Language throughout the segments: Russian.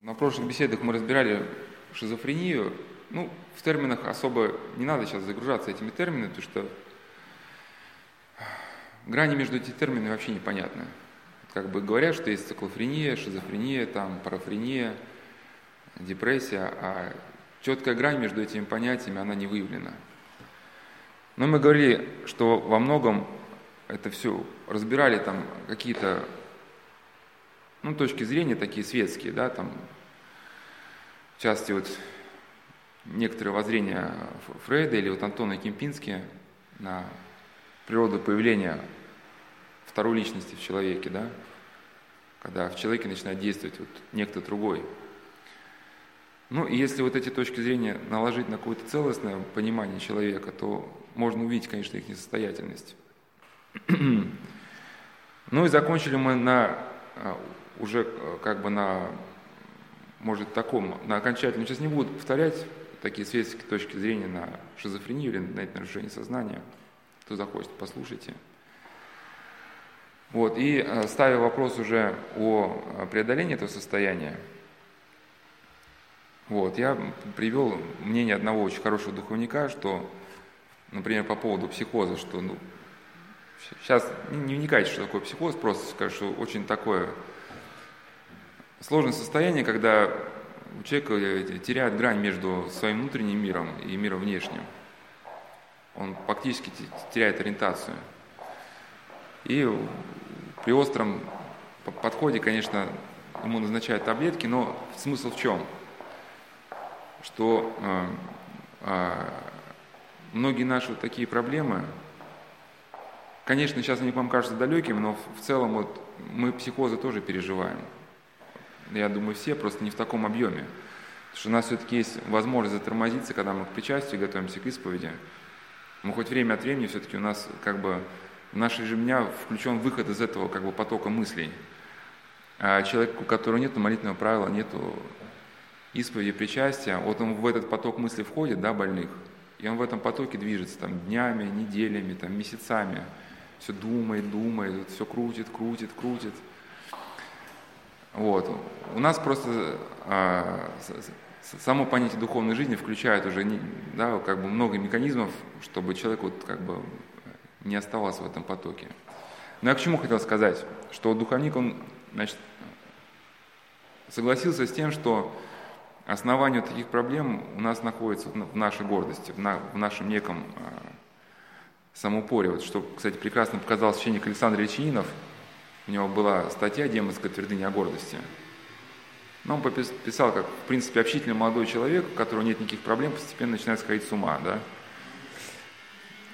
На прошлых беседах мы разбирали шизофрению. Ну, в терминах особо не надо сейчас загружаться этими терминами, потому что грани между этими терминами вообще непонятны. Как бы говорят, что есть циклофрения, шизофрения, там, парафрения, депрессия, а четкая грань между этими понятиями, она не выявлена. Но мы говорили, что во многом это все разбирали там какие-то ну, точки зрения такие светские, да, там, в частности, вот некоторые воззрения Фрейда или вот Антона Кемпински на природу появления второй личности в человеке, да, когда в человеке начинает действовать вот некто другой. Ну, и если вот эти точки зрения наложить на какое-то целостное понимание человека, то можно увидеть, конечно, их несостоятельность. ну и закончили мы на а, уже э, как бы на, может, таком, на окончательном, сейчас не буду повторять такие светские точки зрения на шизофрению или на это нарушение сознания. Кто захочет, послушайте. Вот, и э, ставя вопрос уже о э, преодолении этого состояния, вот, я привел мнение одного очень хорошего духовника, что, например, по поводу психоза, что ну, сейчас не вникайте, что такое психоз, просто скажу, что очень такое сложное состояние, когда у человека теряет грань между своим внутренним миром и миром внешним. Он фактически теряет ориентацию. И при остром подходе, конечно, ему назначают таблетки, но смысл в чем? Что э, э, многие наши вот такие проблемы, конечно, сейчас они вам кажутся далекими, но в целом вот мы психозы тоже переживаем я думаю, все, просто не в таком объеме. Потому что у нас все-таки есть возможность затормозиться, когда мы к причастию готовимся к исповеди. Мы хоть время от времени все-таки у нас как бы в наш режим дня включен выход из этого как бы потока мыслей. А человек, у которого нет молитвенного правила, нет исповеди, причастия, вот он в этот поток мыслей входит, да, больных, и он в этом потоке движется там днями, неделями, там месяцами, все думает, думает, все крутит, крутит, крутит – вот. У нас просто а, само понятие духовной жизни включает уже да, как бы много механизмов, чтобы человек вот как бы не оставался в этом потоке. Но я к чему хотел сказать, что духовник, он значит, согласился с тем, что основание таких проблем у нас находится в нашей гордости, в, на, в нашем неком самоупоре. Вот, что, кстати, прекрасно показал священник Александр Ильчининов – у него была статья «Демонская твердыня о гордости». Но он писал, как, в принципе, общительный молодой человек, у которого нет никаких проблем, постепенно начинает сходить с ума, да?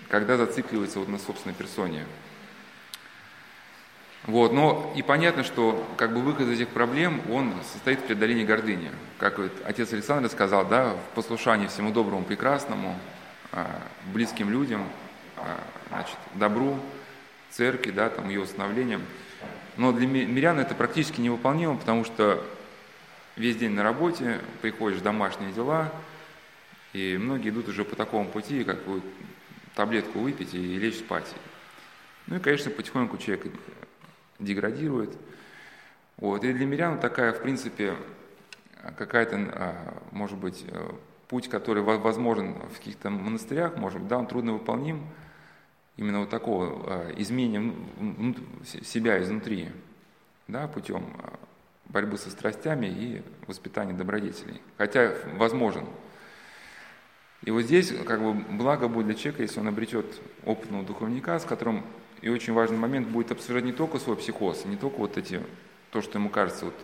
когда зацикливается вот на собственной персоне. Вот, но и понятно, что как бы выход из этих проблем, он состоит в преодолении гордыни. Как вот отец Александр сказал, да, в послушании всему доброму, прекрасному, а, близким людям, а, значит, добру, церкви, да, там, ее установлением – но для мирян это практически невыполнимо, потому что весь день на работе, приходишь домашние дела, и многие идут уже по такому пути, как вы таблетку выпить и лечь спать. Ну и, конечно, потихоньку человек деградирует. Вот. И для мирян такая, в принципе, какая-то, а, может быть, э, путь, который возможен в каких-то монастырях, может быть, да, он трудно выполним, именно вот такого а, изменения себя изнутри, да, путем а, борьбы со страстями и воспитания добродетелей. Хотя возможен. И вот здесь как бы благо будет для человека, если он обретет опытного духовника, с которым и очень важный момент будет обсуждать не только свой психоз, не только вот эти, то, что ему кажется, вот,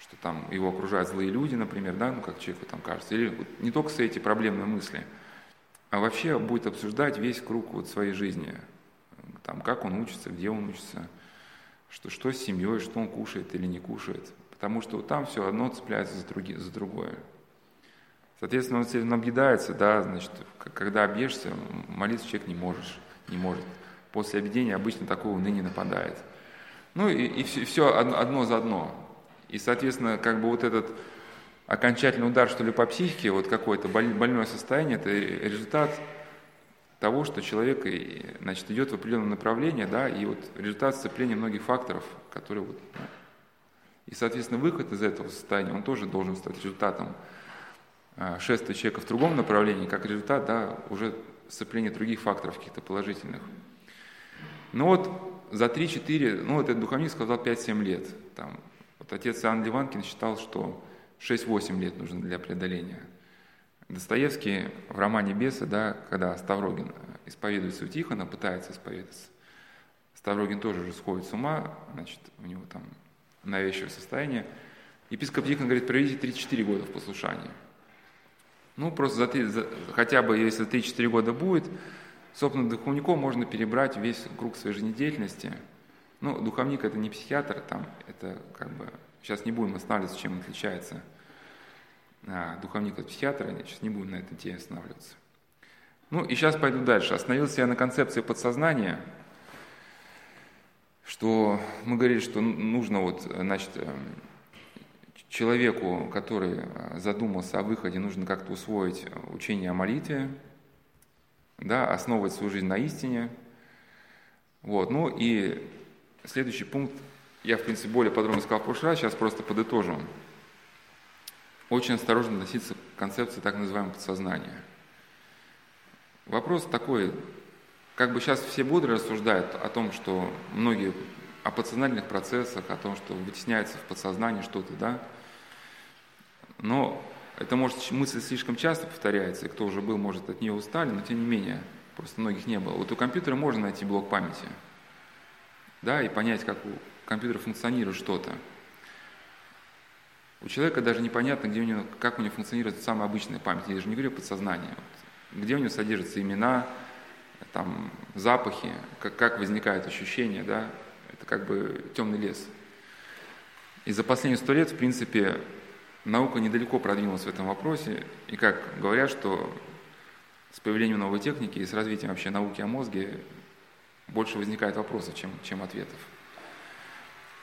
что там его окружают злые люди, например, да, ну как человеку там кажется, или вот не только все эти проблемные мысли – а вообще будет обсуждать весь круг вот своей жизни. Там, как он учится, где он учится, что, что с семьей, что он кушает или не кушает. Потому что там все одно цепляется за, други, за другое. Соответственно, он себе наблюдается, да, значит, когда объешься, молиться человек не можешь, не может. После объедения обычно такое уныние нападает. Ну и, и все, все одно за одно. И, соответственно, как бы вот этот окончательный удар, что ли, по психике, вот какое-то больное состояние, это результат того, что человек значит, идет в определенном направлении, да, и вот результат сцепления многих факторов, которые вот, ну, И, соответственно, выход из этого состояния, он тоже должен стать результатом а, шествия человека в другом направлении, как результат да, уже сцепления других факторов, каких-то положительных. Ну вот за 3-4, ну вот этот духовник сказал 5-7 лет. Там, вот отец Иоанн Ливанкин считал, что 6-8 лет нужно для преодоления. Достоевский в романе «Бесы», да, когда Ставрогин исповедуется у Тихона, пытается исповедаться, Ставрогин тоже уже сходит с ума, значит, у него там навязчивое состояние. Епископ Тихон говорит, проведите 34 года в послушании. Ну, просто за 3, за, хотя бы если 3-4 года будет, собственно, духовником можно перебрать весь круг своей жизнедеятельности. Ну, духовник это не психиатр, там, это как бы, сейчас не будем останавливаться, чем отличается а, духовник от психиатра, сейчас не будем на этой теме останавливаться. Ну, и сейчас пойду дальше. Остановился я на концепции подсознания, что мы говорили, что нужно вот, значит, человеку, который э, задумался о выходе, нужно как-то усвоить учение о молитве, да, основывать свою жизнь на истине. Вот. Ну и следующий пункт, я, в принципе, более подробно сказал в прошлый раз, сейчас просто подытожу. Очень осторожно относиться к концепции так называемого подсознания. Вопрос такой, как бы сейчас все бодро рассуждают о том, что многие о подсознательных процессах, о том, что вытесняется в подсознании что-то, да, но это может мысль слишком часто повторяется, и кто уже был, может от нее устали, но тем не менее, просто многих не было. Вот у компьютера можно найти блок памяти, да, и понять, как у компьютера функционирует что-то. У человека даже непонятно, где у него, как у него функционирует самая обычная память. Я же не говорю подсознание. Вот, где у него содержатся имена, там, запахи, как, как возникают ощущения, да, это как бы темный лес. И за последние сто лет, в принципе, наука недалеко продвинулась в этом вопросе, и как говорят, что с появлением новой техники и с развитием вообще науки о мозге больше возникает вопросов, чем, чем ответов.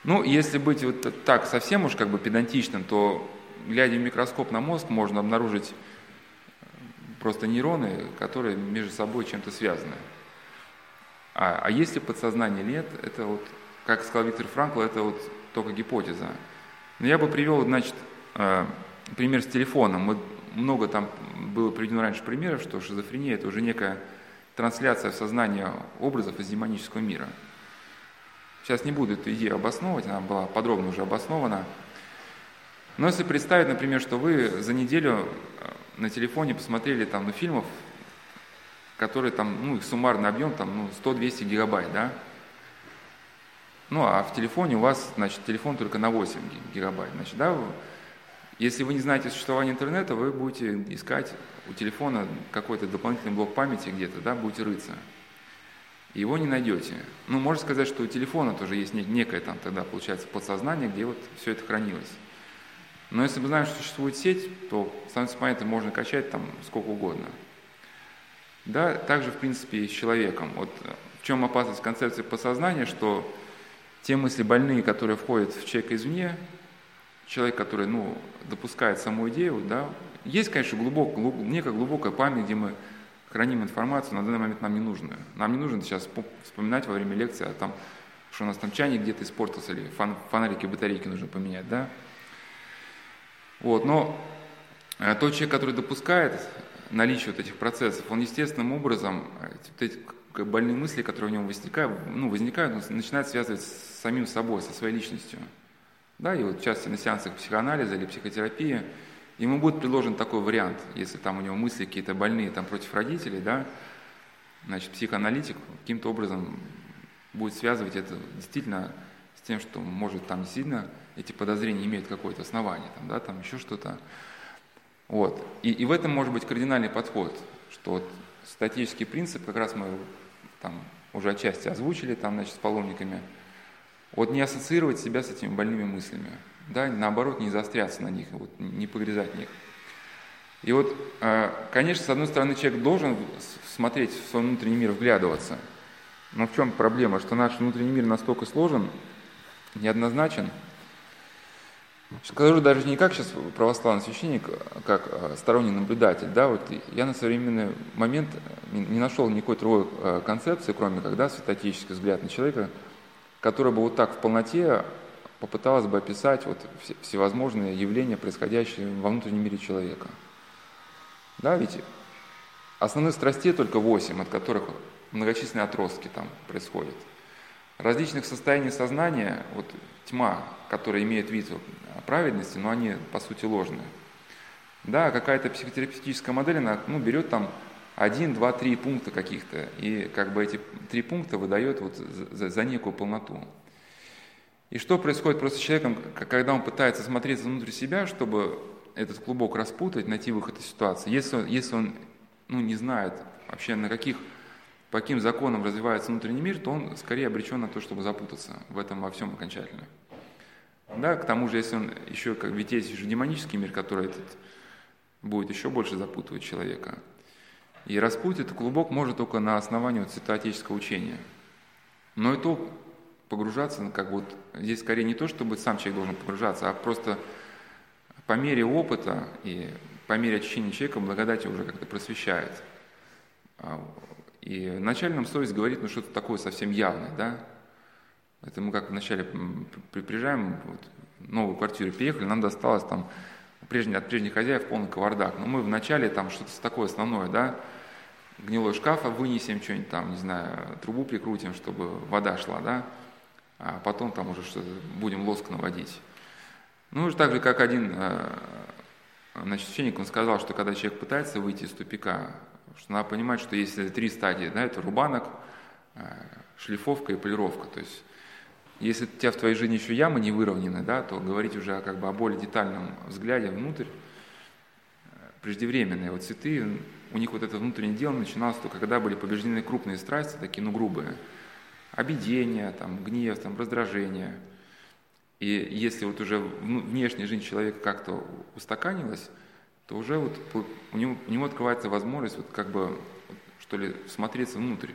Ну, если быть вот так совсем уж как бы педантичным, то, глядя в микроскоп на мозг, можно обнаружить просто нейроны, которые между собой чем-то связаны. А, а если подсознание нет, это вот, как сказал Виктор Франкл, это вот только гипотеза. Но я бы привел, значит, Э, пример с телефоном. Мы, много там было приведено раньше примеров, что шизофрения – это уже некая трансляция в сознании образов из демонического мира. Сейчас не буду эту идею обосновывать, она была подробно уже обоснована. Но если представить, например, что вы за неделю э, на телефоне посмотрели там ну, фильмов, которые там, ну, их суммарный объем там, ну, 100-200 гигабайт, да? Ну, а в телефоне у вас, значит, телефон только на 8 гигабайт, значит, да, если вы не знаете существования интернета, вы будете искать у телефона какой-то дополнительный блок памяти где-то, да, будете рыться. Его не найдете. Ну, можно сказать, что у телефона тоже есть некое там тогда, получается, подсознание, где вот все это хранилось. Но если мы знаем, что существует сеть, то становится понятно, можно качать там сколько угодно. Да, также, в принципе, и с человеком. Вот в чем опасность концепции подсознания, что те мысли больные, которые входят в человека извне, человек, который ну, допускает саму идею, да, есть, конечно, глубок, глуб, некая глубокая память, где мы храним информацию, на данный момент нам не нужно. Нам не нужно сейчас вспоминать во время лекции о том, что у нас там чайник где-то испортился, или фон, фонарики, батарейки нужно поменять, да. Вот, но э, тот человек, который допускает наличие вот этих процессов, он естественным образом, э, вот эти больные мысли, которые у него возникают, ну, возникают, начинает связывать с самим собой, со своей личностью. Да, и вот в частности на сеансах психоанализа или психотерапии ему будет предложен такой вариант, если там у него мысли какие-то больные там против родителей, да, значит, психоаналитик каким-то образом будет связывать это действительно с тем, что может там действительно эти подозрения имеют какое-то основание, там, да, там еще что-то. Вот. И, и в этом может быть кардинальный подход, что вот статический принцип, как раз мы там уже отчасти озвучили там, значит, с паломниками – вот не ассоциировать себя с этими больными мыслями, да, наоборот, не заостряться на них, вот, не погрязать в них. И вот, а, конечно, с одной стороны, человек должен смотреть в свой внутренний мир, вглядываться. Но в чем проблема? Что наш внутренний мир настолько сложен, неоднозначен. Скажу даже не как сейчас православный священник, а как а, сторонний наблюдатель. Да, вот я на современный момент не нашел никакой другой концепции, кроме когда святотеческий взгляд на человека – который бы вот так в полноте попыталась бы описать вот всевозможные явления, происходящие во внутреннем мире человека. Да, ведь основных страстей только восемь, от которых многочисленные отростки там происходят. Различных состояний сознания, вот тьма, которая имеет вид праведности, но они по сути ложные. Да, какая-то психотерапевтическая модель, она ну, берет там один, два, три пункта каких-то, и как бы эти три пункта выдает вот за, за некую полноту. И что происходит просто с человеком, когда он пытается смотреться внутрь себя, чтобы этот клубок распутать, найти выход из ситуации, если он, если он ну, не знает вообще на каких, по каким законам развивается внутренний мир, то он скорее обречен на то, чтобы запутаться в этом во всем окончательно. Да, к тому же, если он еще, как ведь есть еще демонический мир, который этот будет еще больше запутывать человека. И распутать этот клубок может только на основании вот святоотеческого учения. Но это погружаться, ну, как вот здесь скорее не то, чтобы сам человек должен погружаться, а просто по мере опыта и по мере очищения человека благодать уже как-то просвещает. А, и вначале нам совесть говорит, ну что-то такое совсем явное, да? Это мы как вначале приезжаем, вот, новую квартиру переехали, нам досталось там прежний, от прежних хозяев полный кавардак. Но мы вначале там что-то такое основное, да, гнилой шкаф вынесем, что-нибудь там, не знаю, трубу прикрутим, чтобы вода шла, да, а потом там уже что-то будем лоск наводить. Ну, уже так же, как один э, значит, священник, он сказал, что когда человек пытается выйти из тупика, что надо понимать, что есть три стадии, да, это рубанок, э, шлифовка и полировка. То есть, если у тебя в твоей жизни еще ямы не выровнены, да, то говорить уже как бы о более детальном взгляде внутрь э, преждевременные. Вот цветы, у них вот это внутреннее дело начиналось только когда были побеждены крупные страсти, такие, ну, грубые – обидение, там, гнев, там, раздражение. И если вот уже внешняя жизнь человека как-то устаканилась, то уже вот у него, у него открывается возможность вот как бы, что ли, смотреться внутрь.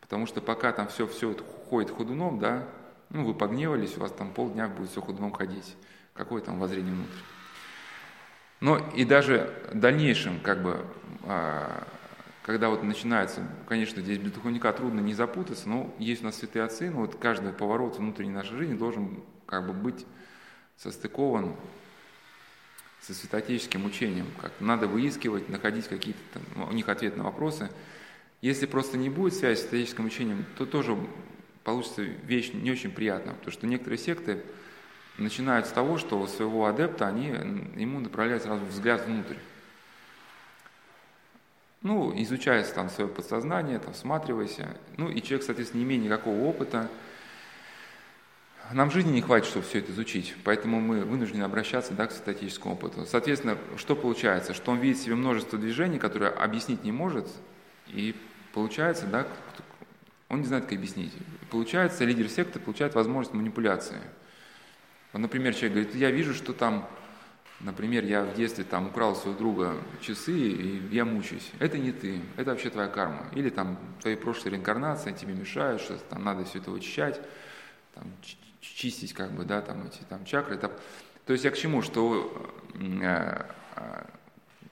Потому что пока там все, все ходит ходуном, да, ну, вы погневались, у вас там полдня будет все ходуном ходить. Какое там воззрение внутрь? Но и даже в дальнейшем, как бы, а, когда вот начинается, конечно, здесь без духовника трудно не запутаться, но есть у нас святые отцы, но вот каждый поворот внутренней нашей жизни должен как бы быть состыкован со святоотеческим учением. Как надо выискивать, находить какие-то там, ну, у них ответы на вопросы. Если просто не будет связи с святоотеческим учением, то тоже получится вещь не очень приятная, потому что некоторые секты начинают с того, что своего адепта они ему направляют сразу взгляд внутрь. Ну, изучая там свое подсознание, там, всматривайся. Ну, и человек, соответственно, не имея никакого опыта, нам жизни не хватит, чтобы все это изучить, поэтому мы вынуждены обращаться да, к статическому опыту. Соответственно, что получается? Что он видит в себе множество движений, которые объяснить не может, и получается, да, он не знает, как объяснить. Получается, лидер секты получает возможность манипуляции. Например, человек говорит, я вижу, что там Например, я в детстве там украл у своего друга часы, и я мучаюсь. Это не ты, это вообще твоя карма. Или там твои прошлые реинкарнации тебе мешают, что там надо все это вычищать, там, чистить как бы, да, там эти там чакры. Это... То есть я к чему, что э, э,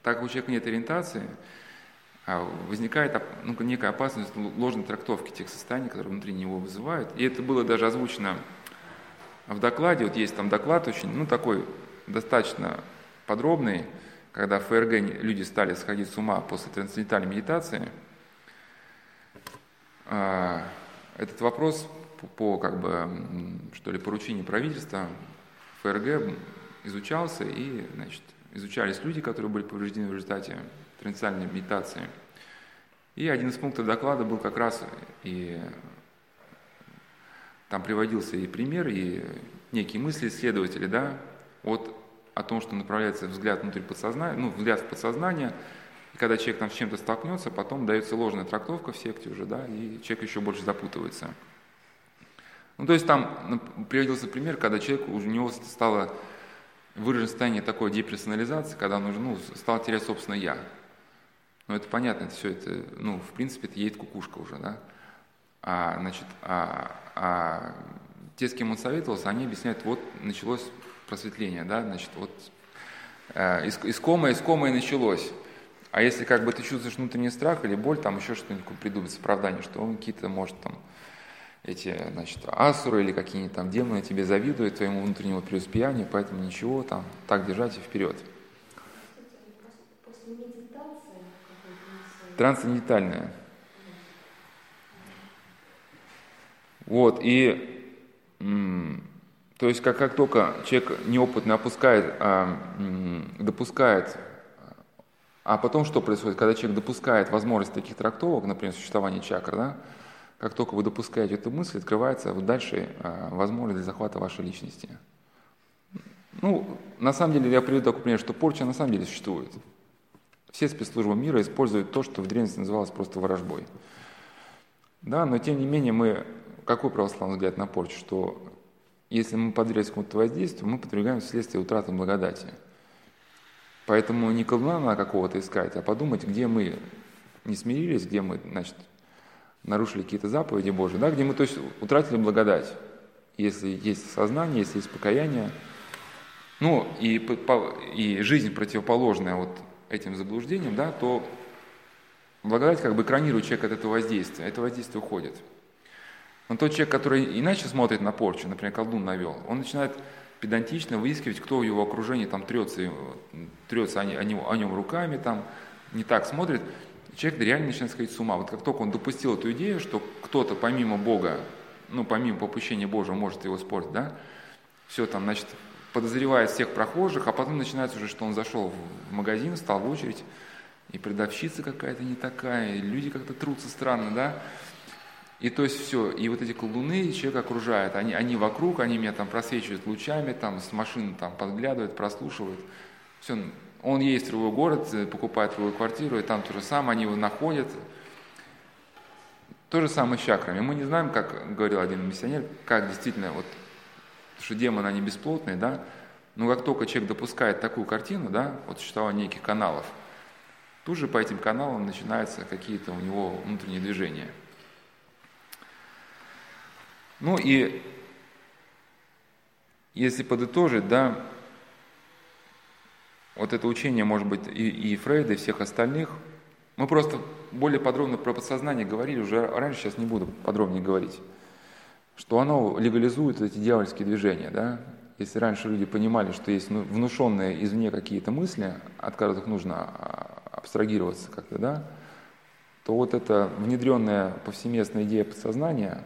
так как у человека нет ориентации, а возникает ну, некая опасность ложной трактовки тех состояний, которые внутри него вызывают. И это было даже озвучено в докладе, вот есть там доклад очень, ну такой достаточно подробный, когда в ФРГ люди стали сходить с ума после трансцендентальной медитации. А, этот вопрос по, как бы, что ли, поручению правительства ФРГ изучался, и значит, изучались люди, которые были повреждены в результате трансцендентальной медитации. И один из пунктов доклада был как раз, и там приводился и пример, и некие мысли исследователей, да, от, о том, что направляется взгляд внутрь подсознания, ну, взгляд в подсознание, и когда человек там с чем-то столкнется, потом дается ложная трактовка в секте уже, да, и человек еще больше запутывается. Ну, то есть там приводился пример, когда человек, у него стало выражено состояние такой деперсонализации, когда он уже, ну, стал терять собственное «я». Ну, это понятно, это все это, ну, в принципе, это едет кукушка уже, да. А, значит, а, а те, с кем он советовался, они объясняют, вот началось просветление, да, значит, вот э, искомое, искомое началось. А если как бы ты чувствуешь внутренний страх или боль, там еще что-нибудь придумать, оправдание, что он какие-то может там эти, значит, асуры или какие-нибудь там демоны тебе завидуют твоему внутреннему преуспеянию, поэтому ничего, там, так держать и вперед. Трансцендентальная. Вот, и то есть как, как только человек неопытно опускает, а, допускает, а потом что происходит, когда человек допускает возможность таких трактовок, например, существования чакр, да, как только вы допускаете эту мысль, открывается вот дальше а, возможность для захвата вашей личности. Ну, на самом деле, я приведу такой пример, что порча на самом деле существует. Все спецслужбы мира используют то, что в древности называлось просто ворожбой. Да, но тем не менее мы, какой православный взгляд на порчу, что если мы подверглись какому-то воздействию, мы подвергаем вследствие утраты благодати. Поэтому не колдуна какого-то искать, а подумать, где мы не смирились, где мы, значит, нарушили какие-то заповеди Божьи, да, где мы то есть, утратили благодать, если есть сознание, если есть покаяние. Ну, и, и жизнь противоположная вот этим заблуждениям, да, то благодать как бы экранирует человека от этого воздействия, это воздействие уходит. Но тот человек, который иначе смотрит на порчу, например, колдун навел, он начинает педантично выискивать, кто в его окружении там трется, трется о, нем, о нем руками, там не так смотрит, человек реально начинает сходить с ума. Вот как только он допустил эту идею, что кто-то помимо Бога, ну, помимо попущения Божьего может его испортить, да, все там, значит, подозревает всех прохожих, а потом начинается уже, что он зашел в магазин, стал в очередь, и продавщица какая-то не такая, и люди как-то трутся странно, да, и то есть все, и вот эти колдуны человек окружает, они, они вокруг, они меня там просвечивают лучами, там с машины там подглядывают, прослушивают, все, он едет в другой город, э, покупает другую квартиру, и там то же самое, они его находят. То же самое с чакрами. Мы не знаем, как говорил один миссионер, как действительно, вот, что демоны, они бесплотные, да, но как только человек допускает такую картину, да, вот существование неких каналов, тут же по этим каналам начинаются какие-то у него внутренние движения. Ну и если подытожить, да, вот это учение, может быть, и, и Фрейда, и всех остальных. Мы просто более подробно про подсознание говорили уже раньше, сейчас не буду подробнее говорить, что оно легализует эти дьявольские движения, да. Если раньше люди понимали, что есть ну, внушенные извне какие-то мысли, от которых нужно а, абстрагироваться как-то, да, то вот эта внедренная повсеместная идея подсознания,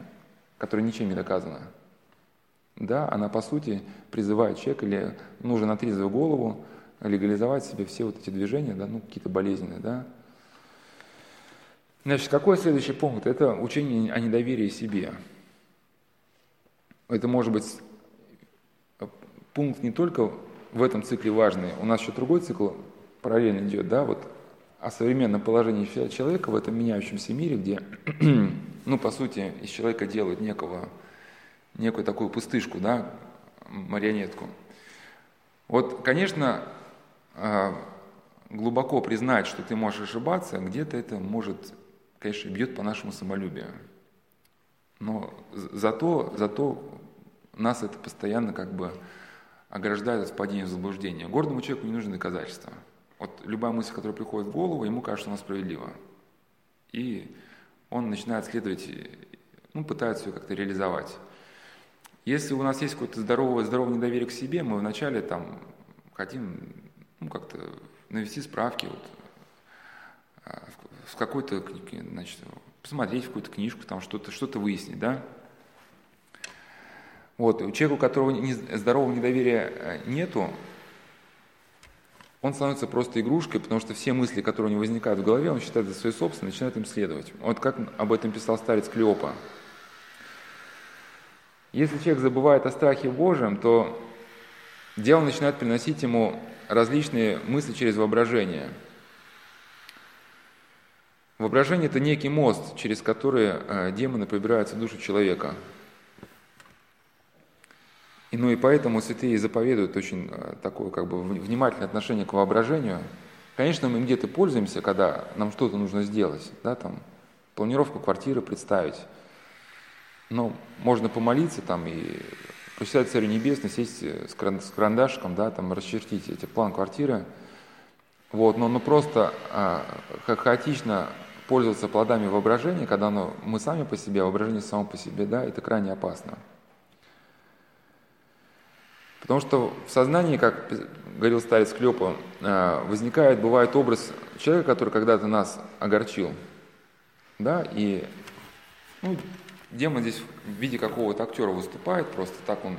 которая ничем не доказана, да, она по сути призывает человека или нужно на трезвую голову легализовать себе все вот эти движения, да, ну, какие-то болезненные, да. Значит, какой следующий пункт? Это учение о недоверии себе. Это может быть пункт не только в этом цикле важный, у нас еще другой цикл параллельно идет, да, вот о современном положении человека в этом меняющемся мире, где, ну, по сути, из человека делают некого, некую такую пустышку, да, марионетку. Вот, конечно, а, глубоко признать, что ты можешь ошибаться, где-то это может, конечно, бьет по нашему самолюбию. Но зато, зато нас это постоянно как бы ограждает от падения в заблуждение. Гордому человеку не нужны доказательства. Вот любая мысль, которая приходит в голову, ему кажется, она справедлива. И он начинает следовать, ну, пытается ее как-то реализовать. Если у нас есть какое-то здоровое, здоровое недоверие к себе, мы вначале там хотим ну, как-то навести справки, вот, а, в какой-то, значит, посмотреть в какую-то книжку, там что-то что выяснить, да. Вот, у человека, у которого здорового недоверия э, нету, он становится просто игрушкой, потому что все мысли, которые у него возникают в голове, он считает за свои собственные, начинает им следовать. Вот как об этом писал старец Клеопа. Если человек забывает о страхе Божьем, то дьявол начинает приносить ему различные мысли через воображение. Воображение – это некий мост, через который э, демоны пробираются в душу человека. И, ну и поэтому святые заповедуют очень э, такое как бы внимательное отношение к воображению. Конечно, мы где-то пользуемся, когда нам что-то нужно сделать, да, там, планировку квартиры представить. Но можно помолиться там и Почитать Царю Небесный, сесть э, с карандашиком, да, там расчертить эти план квартиры, вот, но, но просто а, хаотично пользоваться плодами воображения, когда оно, мы сами по себе, воображение само по себе, да, это крайне опасно. Потому что в сознании, как говорил старец Клёпа, э, возникает, бывает образ человека, который когда-то нас огорчил. Да, и ну, демон здесь в виде какого-то актера выступает, просто так он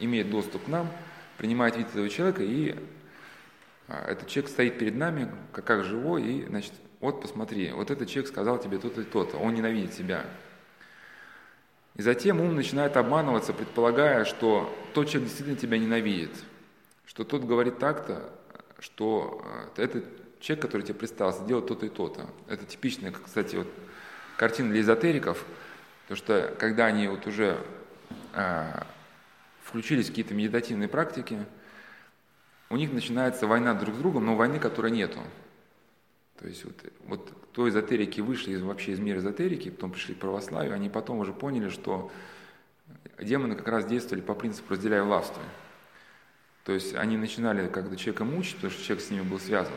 имеет доступ к нам, принимает вид этого человека, и э, этот человек стоит перед нами, как, как живой, и, значит, вот посмотри, вот этот человек сказал тебе то-то и то-то, он ненавидит себя. И затем ум начинает обманываться, предполагая, что тот человек действительно тебя ненавидит, что тот говорит так-то, что э, этот человек, который тебе представился, делает то-то и то-то. Это типичная, кстати, вот картина для эзотериков, потому что когда они вот уже а, включились в какие-то медитативные практики, у них начинается война друг с другом, но войны, которой нету. То есть вот, вот кто эзотерики вышли из, вообще из мира эзотерики, потом пришли к православию, они потом уже поняли, что демоны как раз действовали по принципу «разделяй властвуй». То есть они начинали как-то человека мучить, потому что человек с ними был связан.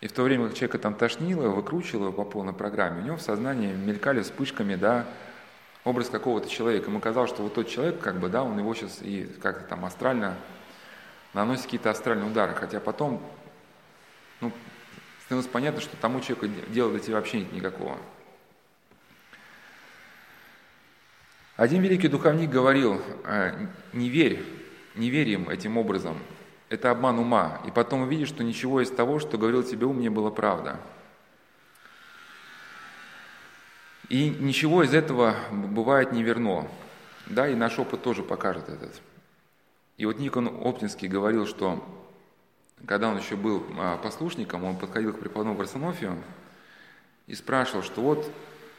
И в то время, как человека там тошнило, выкручивало по полной программе, у него в сознании мелькали вспышками, да, образ какого-то человека. Ему казалось, что вот тот человек, как бы, да, он его сейчас и как-то там астрально наносит какие-то астральные удары. Хотя потом, ну, становится понятно, что тому человеку дела тебя вообще нет никакого. Один великий духовник говорил, «Э, не верь, не верь им этим образом, это обман ума, и потом увидишь, что ничего из того, что говорил тебе ум, не было правда. И ничего из этого бывает не верно. Да, и наш опыт тоже покажет этот. И вот Никон Оптинский говорил, что когда он еще был а, послушником, он подходил к преподобному Варсонофию и спрашивал, что вот,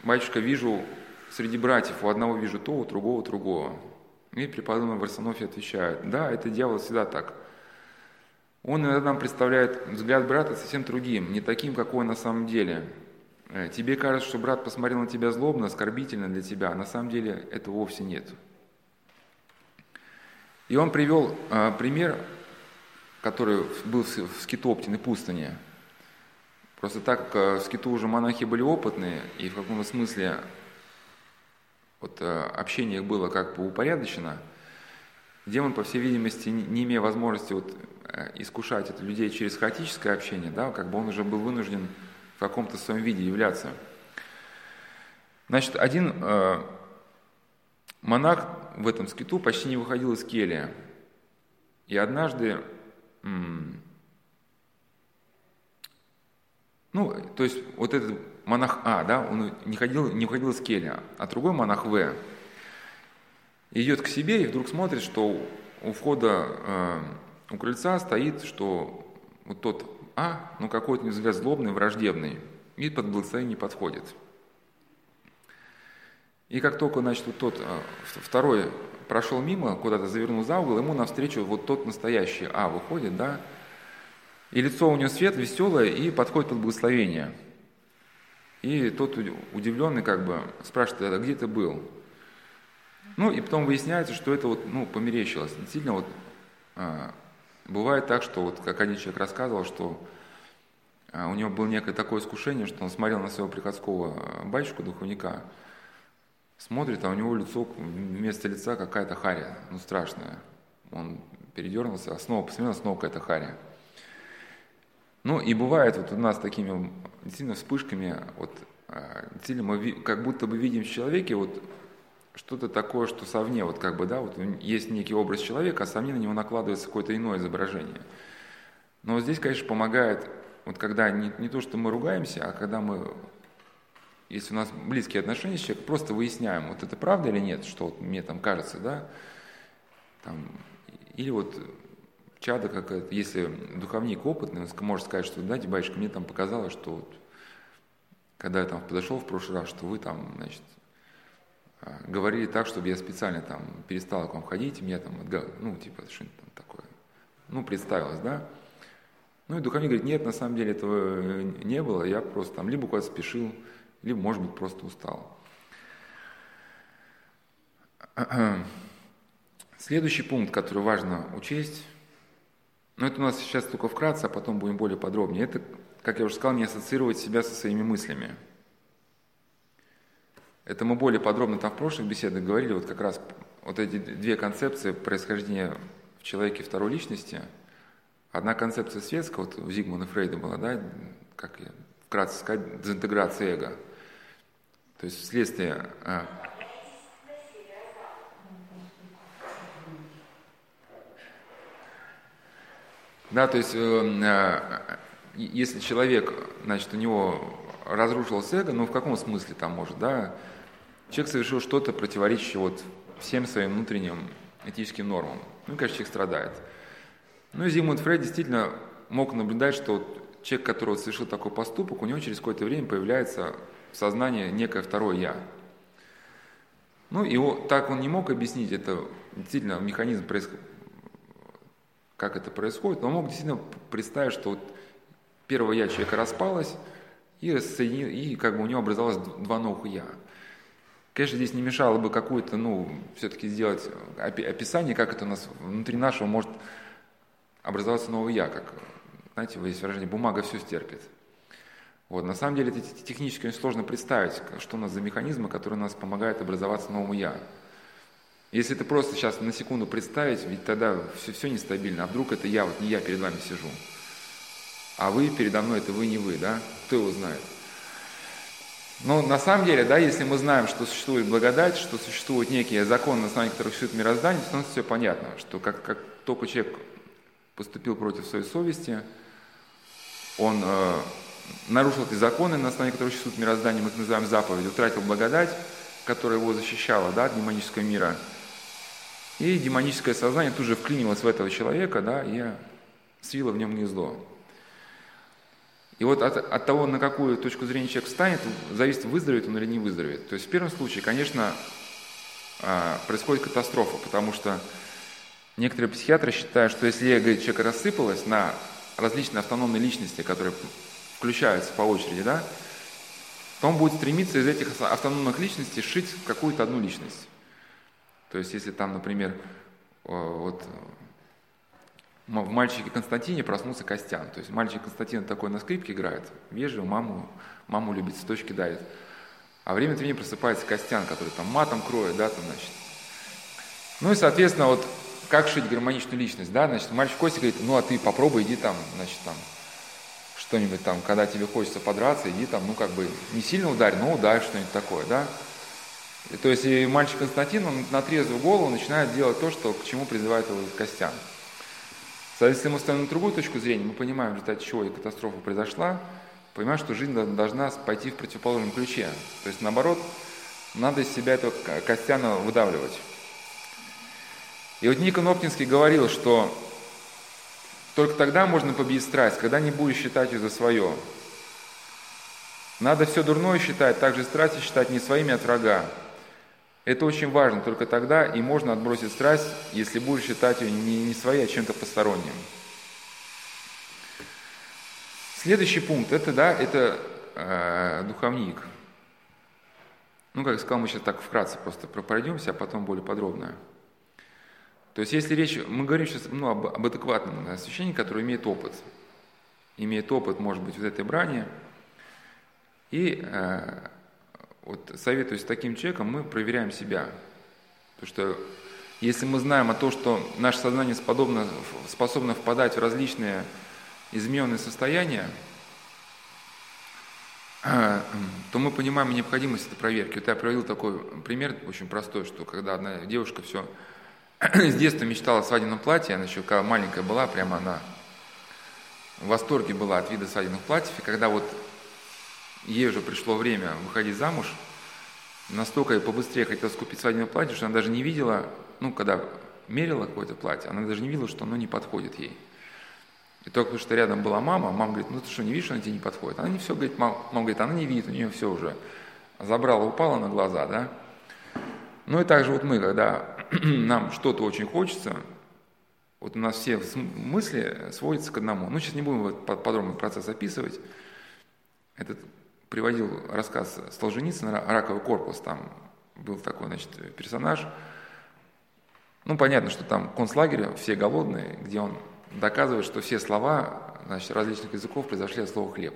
батюшка, вижу среди братьев, у одного вижу то, у другого другого. И преподобный Варсонофий отвечает, да, это дьявол всегда так. Он иногда нам представляет взгляд брата совсем другим, не таким, какой он на самом деле. Э, тебе кажется, что брат посмотрел на тебя злобно, оскорбительно для тебя, а на самом деле этого вовсе нет. И он привел э, пример, который был в Скитоптиной пустыне. Просто так э, в Скиту уже монахи были опытные, и в каком-то смысле вот, общение их было как бы упорядочено – Демон, по всей видимости, не имея возможности вот, э, искушать это людей через хаотическое общение, да, как бы он уже был вынужден в каком-то своем виде являться. Значит, один э, монах в этом скиту почти не выходил из келья. И однажды, ну, то есть вот этот монах А, да, он не, ходил, не выходил из келья, а другой монах В, идет к себе и вдруг смотрит, что у входа э, у крыльца стоит, что вот тот А, ну какой-то взгляд злобный, враждебный, и под благословение не подходит. И как только, значит, вот тот э, второй прошел мимо, куда-то завернул за угол, ему навстречу вот тот настоящий А выходит, да, и лицо у него свет, веселое, и подходит под благословение. И тот удивленный как бы спрашивает, а где ты был? Ну, и потом выясняется, что это вот, ну, померещилось. Действительно, вот, а, бывает так, что, вот, как один человек рассказывал, что а, у него было некое такое искушение, что он смотрел на своего приходского а, батюшку, духовника, смотрит, а у него лицо, вместо лица какая-то харя, ну, страшная. Он передернулся, а снова посмотрел, снова какая-то харя. Ну, и бывает вот у нас такими действительно вспышками, вот, а, действительно мы как будто бы видим в человеке вот что-то такое, что совне, вот как бы, да, вот есть некий образ человека, а совне на него накладывается какое-то иное изображение. Но здесь, конечно, помогает, вот когда не, не то, что мы ругаемся, а когда мы, если у нас близкие отношения с человеком, просто выясняем, вот это правда или нет, что вот мне там кажется, да, там, или вот чада, как если духовник опытный, он может сказать, что, да, батюшка, мне там показалось, что вот, когда я там подошел в прошлый раз, что вы там, значит, а, говорили так, чтобы я специально там перестал к вам ходить, мне там, ну, типа, что-нибудь там такое, ну, представилось, да. Ну, и духовник говорит, нет, на самом деле этого не было, я просто там либо куда-то спешил, либо, может быть, просто устал. Следующий пункт, который важно учесть, ну, это у нас сейчас только вкратце, а потом будем более подробнее, это как я уже сказал, не ассоциировать себя со своими мыслями. Это мы более подробно там в прошлых беседах говорили, вот как раз вот эти две концепции происхождения в человеке второй личности. Одна концепция светская, вот у Зигмунда Фрейда была, да, как я вкратце сказать, дезинтеграция эго. То есть вследствие а, Да, то есть, э, если человек, значит, у него разрушилось эго, ну, в каком смысле там может, да, человек совершил что-то, противоречащее вот всем своим внутренним этическим нормам. Ну, конечно, человек страдает. Ну, и Зигмунд Фрейд действительно мог наблюдать, что человек, который совершил такой поступок, у него через какое-то время появляется в сознании некое второе «я». Ну, и так он не мог объяснить, это действительно механизм как это происходит, но он мог действительно представить, что вот первое «я» человека распалось, и, рассоединил, и как бы у него образовалось два новых «я». Конечно, здесь не мешало бы какое-то, ну, все-таки сделать описание, как это у нас внутри нашего может образоваться новое «я», как, знаете, есть выражение «бумага все стерпит». Вот, на самом деле это технически очень сложно представить, что у нас за механизмы, которые нас помогают образоваться новому «я». Если это просто сейчас на секунду представить, ведь тогда все, все нестабильно. А вдруг это я, вот не я перед вами сижу. А вы передо мной, это вы не вы, да? Кто его знает? Но на самом деле, да, если мы знаем, что существует благодать, что существуют некие законы, на основании которых существует мироздание, то становится все понятно, что как, как только человек поступил против своей совести, он э, нарушил эти законы, на основании которых существует мироздание, мы их называем заповедь, утратил благодать, которая его защищала да, от демонического мира – и демоническое сознание тут же вклинилось в этого человека, да, и свило в нем гнездо. И вот от, от того, на какую точку зрения человек встанет, зависит, выздоровеет он или не выздоровеет. То есть в первом случае, конечно, а, происходит катастрофа, потому что некоторые психиатры считают, что если эго человека рассыпалось на различные автономные личности, которые включаются по очереди, да, то он будет стремиться из этих автономных личностей сшить какую-то одну личность. То есть, если там, например, вот в мальчике Константине проснулся Костян. То есть мальчик Константин такой на скрипке играет, вежливо, маму, маму любит, цветочки дарит. А время от времени просыпается Костян, который там матом кроет, да, там, значит. Ну и, соответственно, вот как шить гармоничную личность, да, значит, мальчик Костя говорит, ну а ты попробуй, иди там, значит, там, что-нибудь там, когда тебе хочется подраться, иди там, ну как бы не сильно ударь, но ударь что-нибудь такое, да. И, то есть и мальчик Константин, он на трезвую голову начинает делать то, что, к чему призывает его Костян. Соответственно, мы ставим на другую точку зрения, мы понимаем, в результате чего и катастрофа произошла, понимаем, что жизнь должна пойти в противоположном ключе. То есть, наоборот, надо из себя этого Костяна выдавливать. И вот Никон Оптинский говорил, что только тогда можно победить страсть, когда не будешь считать ее за свое. Надо все дурное считать, также страсти считать не своими от врага, это очень важно, только тогда и можно отбросить страсть, если будешь считать ее не, не своей, а чем-то посторонним. Следующий пункт, это, да, это э, духовник. Ну, как я сказал, мы сейчас так вкратце просто пройдемся, а потом более подробно. То есть, если речь, мы говорим сейчас ну, об, об адекватном да, священнике, который имеет опыт. Имеет опыт, может быть, вот этой брани. И э, вот советую с таким человеком, мы проверяем себя. Потому что если мы знаем о том, что наше сознание способно, способно впадать в различные измененные состояния, то мы понимаем необходимость этой проверки. Вот я приводил такой пример очень простой, что когда одна девушка все с детства мечтала о свадебном платье, она еще маленькая была, прямо она в восторге была от вида свадебных платьев, и когда вот ей уже пришло время выходить замуж, настолько побыстрее хотела скупить свадебное платье, что она даже не видела, ну, когда мерила какое-то платье, она даже не видела, что оно не подходит ей. И только что рядом была мама, мама говорит, ну ты что, не видишь, что она тебе не подходит? Она не все говорит, мама, мама говорит, она не видит, у нее все уже забрала, упала на глаза, да? Ну и также вот мы, когда нам что-то очень хочется, вот у нас все мысли сводятся к одному. Ну, сейчас не будем подробный процесс описывать. Этот приводил рассказ Солженицына «Раковый корпус», там был такой, значит, персонаж. Ну, понятно, что там концлагерь, все голодные, где он доказывает, что все слова значит, различных языков произошли от слова «хлеб».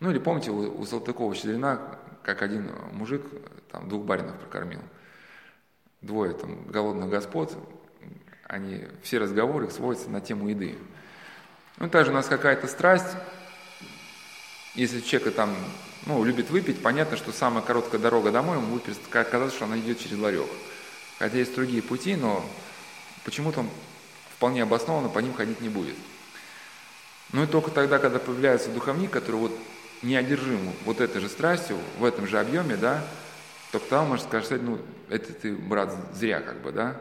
Ну или помните, у, у Салтыкова-Щедрина, как один мужик там двух баринов прокормил. Двое там голодных господ, они, все разговоры сводятся на тему еды. Ну, также у нас какая-то страсть, если человек там, ну, любит выпить, понятно, что самая короткая дорога домой, ему будет казаться, что она идет через ларек. Хотя есть другие пути, но почему-то он вполне обоснованно по ним ходить не будет. Ну и только тогда, когда появляется духовник, который вот неодержим вот этой же страстью, в этом же объеме, да, то он может сказать, ну, это ты, брат, зря как бы, да.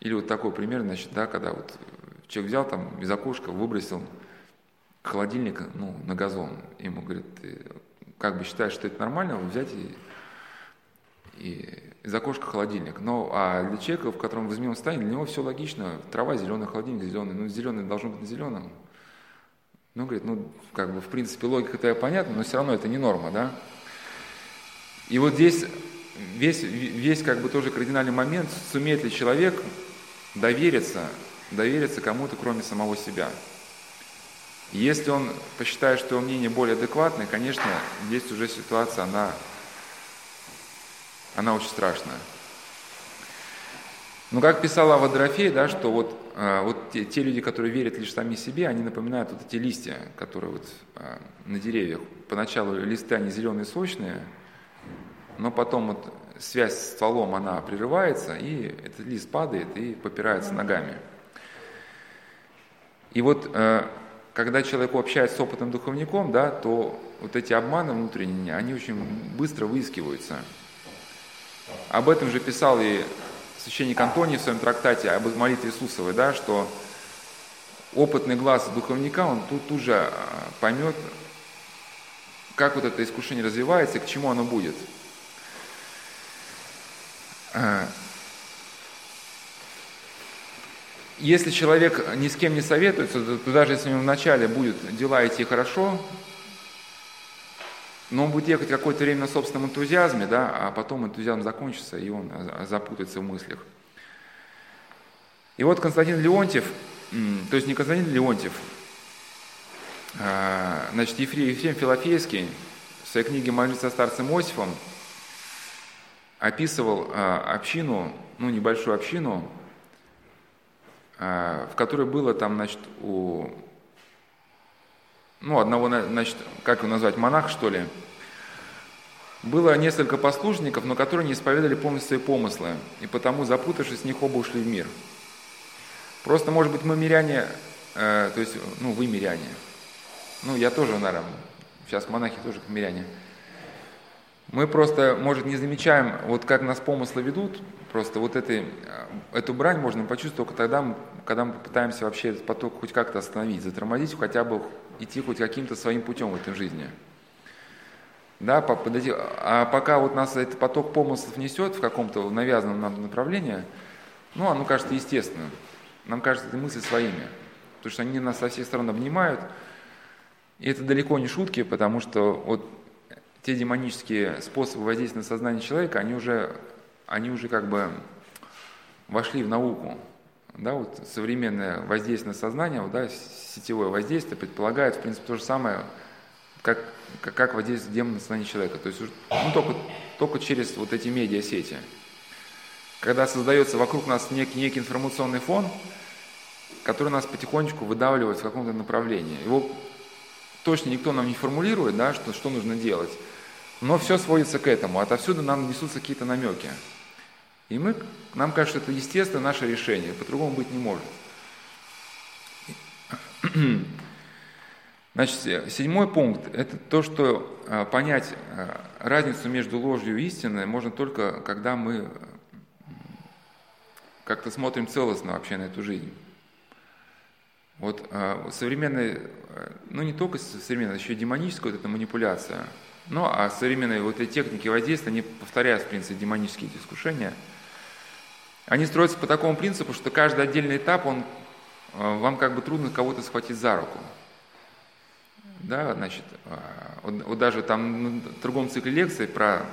Или вот такой пример, значит, да, когда вот человек взял там из окошка, выбросил холодильник, ну, на газон. Ему говорит, ты как бы считаешь, что это нормально, взять и, и из окошка холодильник. Но а для человека, в котором в измененном состоянии, для него все логично. Трава зеленая, холодильник зеленый. Ну, зеленый должен быть на зеленом. Ну, говорит, ну, как бы, в принципе, логика-то понятна, но все равно это не норма, да? И вот здесь весь, весь как бы тоже кардинальный момент, сумеет ли человек довериться, довериться кому-то, кроме самого себя. Если он посчитает, что его мнение более адекватное, конечно, здесь уже ситуация, она, она очень страшная. Но как писала Ава Дорофей, да, что вот, э, вот те, те люди, которые верят лишь сами себе, они напоминают вот эти листья, которые вот э, на деревьях. Поначалу листы, они зеленые, сочные, но потом вот связь с стволом, она прерывается, и этот лист падает и попирается ногами. И вот э, когда человек общается с опытным духовником, да, то вот эти обманы внутренние, они очень быстро выискиваются. Об этом же писал и священник Антоний в своем трактате об молитве Иисусовой, да, что опытный глаз духовника, он тут, тут же а, поймет, как вот это искушение развивается и к чему оно будет. А, если человек ни с кем не советуется, то даже если у него вначале будет дела идти хорошо, но он будет ехать какое-то время на собственном энтузиазме, да, а потом энтузиазм закончится, и он запутается в мыслях. И вот Константин Леонтьев, то есть не Константин Леонтьев, а, значит, Ефрем, Ефрем Филофейский в своей книге «Молиться старцем Иосифом» описывал а, общину, ну, небольшую общину, а, в которой было там, значит, у ну, одного, значит, как его назвать, монах, что ли, было несколько послушников, но которые не исповедали полностью свои помыслы, и потому, запутавшись, с них оба ушли в мир. Просто, может быть, мы миряне, э, то есть, ну, вы миряне. Ну, я тоже, наверное, сейчас монахи тоже как миряне. Мы просто, может, не замечаем, вот как нас помыслы ведут, просто вот этой, э, эту брань можно почувствовать только тогда, когда мы попытаемся вообще этот поток хоть как-то остановить, затормозить, хотя бы идти хоть каким-то своим путем в этой жизни. Да, подойти. А пока вот нас этот поток помыслов несет в каком-то навязанном нам направлении, ну, оно кажется естественным. Нам кажется эти мысли своими. Потому что они нас со всех сторон обнимают. И это далеко не шутки, потому что вот те демонические способы воздействия на сознание человека, они уже, они уже как бы вошли в науку. Да, вот современное воздействие на сознание, вот, да, сетевое воздействие предполагает, в принципе, то же самое, как, как, как воздействует демон на сознание человека. То есть ну, только, только через вот эти медиасети. Когда создается вокруг нас некий, некий информационный фон, который нас потихонечку выдавливает в каком-то направлении. Его точно никто нам не формулирует, да, что, что нужно делать. Но все сводится к этому. Отовсюду нам несутся какие-то намеки. И мы, нам кажется, это естественно наше решение, по-другому быть не может. Значит, седьмой пункт – это то, что а, понять а, разницу между ложью и истиной можно только, когда мы как-то смотрим целостно вообще на эту жизнь. Вот а, современная, ну не только современная, еще и демоническая вот эта манипуляция, ну а современные вот эти техники воздействия, они повторяют, в принципе, демонические искушения – они строятся по такому принципу, что каждый отдельный этап, он, э, вам как бы трудно кого-то схватить за руку. Да, значит, э, вот, вот даже там в другом цикле лекций про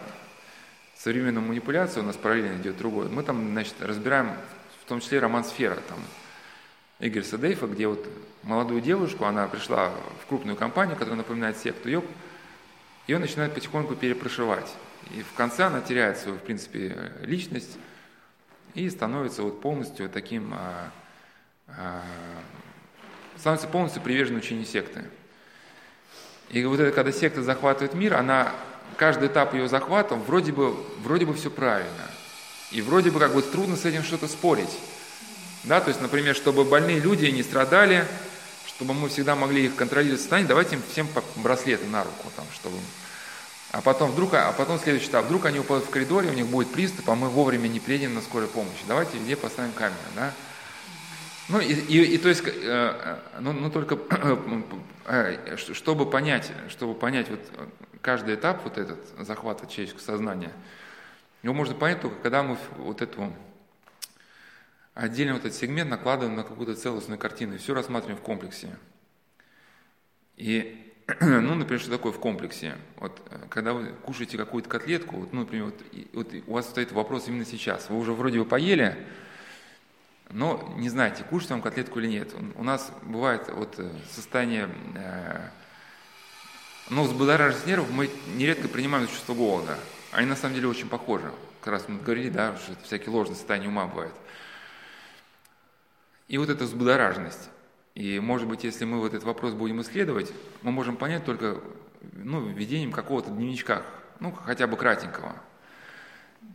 современную манипуляцию у нас параллельно идет другой. Мы там, значит, разбираем в том числе роман «Сфера». Там Игорь Садейфа, где вот молодую девушку, она пришла в крупную компанию, которая напоминает секту, ее, ее начинают потихоньку перепрошивать. И в конце она теряет свою, в принципе, личность и становится вот полностью таким, а, а, становится полностью приверженным учению секты. И вот это, когда секта захватывает мир, она, каждый этап ее захвата, вроде бы, вроде бы все правильно. И вроде бы как бы трудно с этим что-то спорить. Да, то есть, например, чтобы больные люди не страдали, чтобы мы всегда могли их контролировать состояние, давайте им всем браслеты на руку, там, чтобы... А потом вдруг, а потом следующий этап, вдруг они упадут в коридоре, у них будет приступ, а мы вовремя не приедем на скорую помощь. Давайте везде поставим камеры, да? Ну, и, и, и то есть, э, э ну, ну только, э, чтобы понять, чтобы понять вот каждый этап вот этот захвата человеческого сознания, его можно понять только, когда мы вот эту отдельно вот этот сегмент накладываем на какую-то целостную картину и все рассматриваем в комплексе. И, ну, например, что такое в комплексе? Вот, э, когда вы кушаете какую-то котлетку, вот, ну, например, вот, вот у вас стоит вопрос именно сейчас. Вы уже вроде бы поели, но не знаете, кушать вам котлетку или нет. У нас бывает вот э, состояние, э, ну, взбудораженность нервов, мы нередко принимаем чувство голода. Они на самом деле очень похожи. Как раз мы говорили, да, что всякие ложные состояния ума бывает. И вот эта взбудораженность. И, может быть, если мы вот этот вопрос будем исследовать, мы можем понять только ну, введением какого-то дневничка, ну, хотя бы кратенького,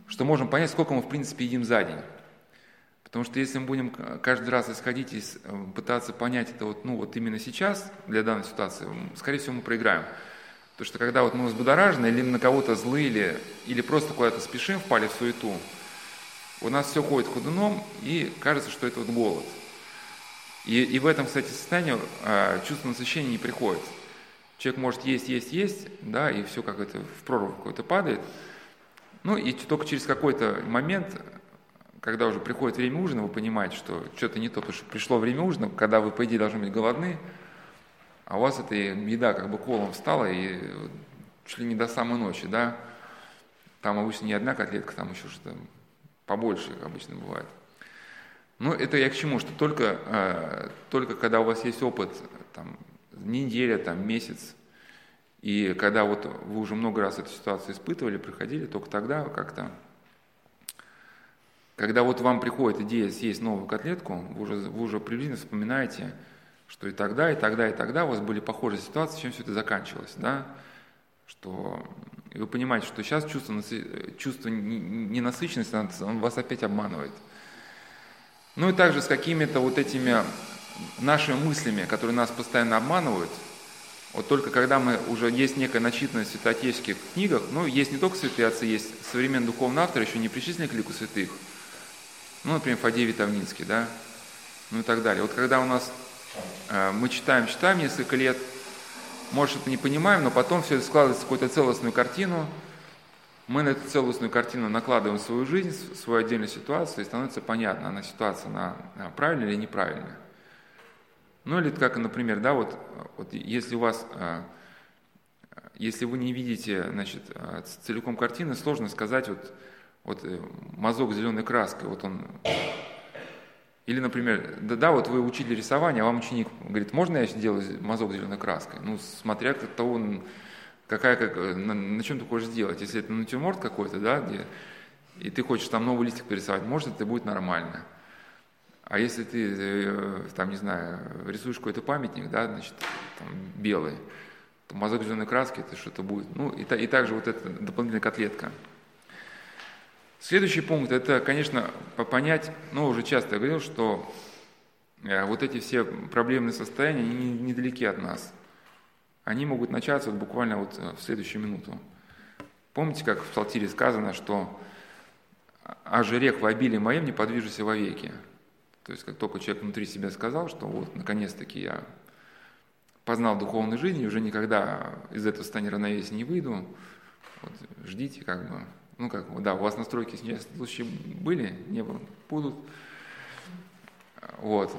что можем понять, сколько мы, в принципе, едим за день. Потому что если мы будем каждый раз исходить и э, пытаться понять это вот, ну, вот именно сейчас, для данной ситуации, скорее всего, мы проиграем. Потому что когда вот мы взбудоражены, или на кого-то злые, или, или просто куда-то спешим, впали в суету, у нас все ходит ходуном, и кажется, что это вот голод – и, и в этом, кстати, состоянии э, чувство насыщения не приходит. Человек может есть, есть, есть, да, и все как это в прорву какой-то падает. Ну и только через какой-то момент, когда уже приходит время ужина, вы понимаете, что что-то не то, потому что пришло время ужина, когда вы, по идее, должны быть голодны, а у вас эта еда как бы колом встала и шли не до самой ночи, да. Там обычно не одна котлетка, там еще что-то побольше обычно бывает. Ну, это я к чему, что только, э, только когда у вас есть опыт, там, неделя, там, месяц, и когда вот вы уже много раз эту ситуацию испытывали, проходили, только тогда как-то, когда вот вам приходит идея съесть новую котлетку, вы уже, вы уже приблизительно вспоминаете, что и тогда, и тогда, и тогда у вас были похожие ситуации, чем все это заканчивалось, да, что вы понимаете, что сейчас чувство, чувство ненасыщенности, он вас опять обманывает – ну и также с какими-то вот этими нашими мыслями, которые нас постоянно обманывают. Вот только когда мы уже есть некая начитанность в святоотеческих книгах, ну, есть не только святые отцы, есть современный духовный автор, еще не причисленный к лику святых, ну, например, Фадей Витовницкий, да, ну и так далее. Вот когда у нас э, мы читаем, читаем несколько лет, может, это не понимаем, но потом все это складывается в какую-то целостную картину, мы на эту целостную картину накладываем свою жизнь, свою отдельную ситуацию, и становится понятно, она ситуация она правильная или неправильная. Ну или как, например, да, вот, вот если у вас, а, если вы не видите, значит, а, целиком картины, сложно сказать, вот, вот э, мазок зеленой краской, вот он, или, например, да, да, вот вы учили рисование, а вам ученик говорит, можно я сделаю мазок зеленой краской? Ну, смотря как того, какая, как, э, на, на чем ты хочешь сделать. Если это натюрморт какой-то, да, где, и ты хочешь там новый листик порисовать, может, это будет нормально. А если ты, э, там, не знаю, рисуешь какой-то памятник, да, значит, там, белый, то мазок зеленой краски, это что-то будет. Ну, и, и также вот эта дополнительная котлетка. Следующий пункт, это, конечно, понять, ну, уже часто я говорил, что э, вот эти все проблемные состояния, они недалеки от нас – они могут начаться вот буквально вот э, в следующую минуту. Помните, как в Псалтире сказано, что «А жерех в обилии моем не подвижуся вовеки». То есть, как только человек внутри себя сказал, что вот, наконец-таки я познал духовную жизнь, и уже никогда из этого состояния равновесия не выйду, вот, ждите, как бы, ну, как, да, у вас настройки сейчас случаи были, не было, будут, вот,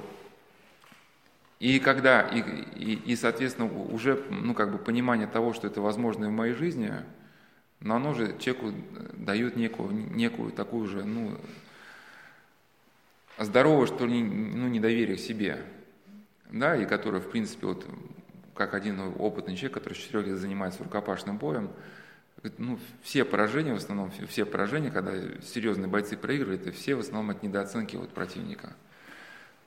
и когда, и, и, и, соответственно, уже, ну, как бы понимание того, что это возможно в моей жизни, но оно же человеку дает некую, некую такую же, ну, здоровое, что ли, ну, недоверие к себе, да, и которое, в принципе, вот, как один опытный человек, который 4 лет занимается рукопашным боем, ну, все поражения, в основном, все поражения, когда серьезные бойцы проигрывают, это все в основном от недооценки вот противника.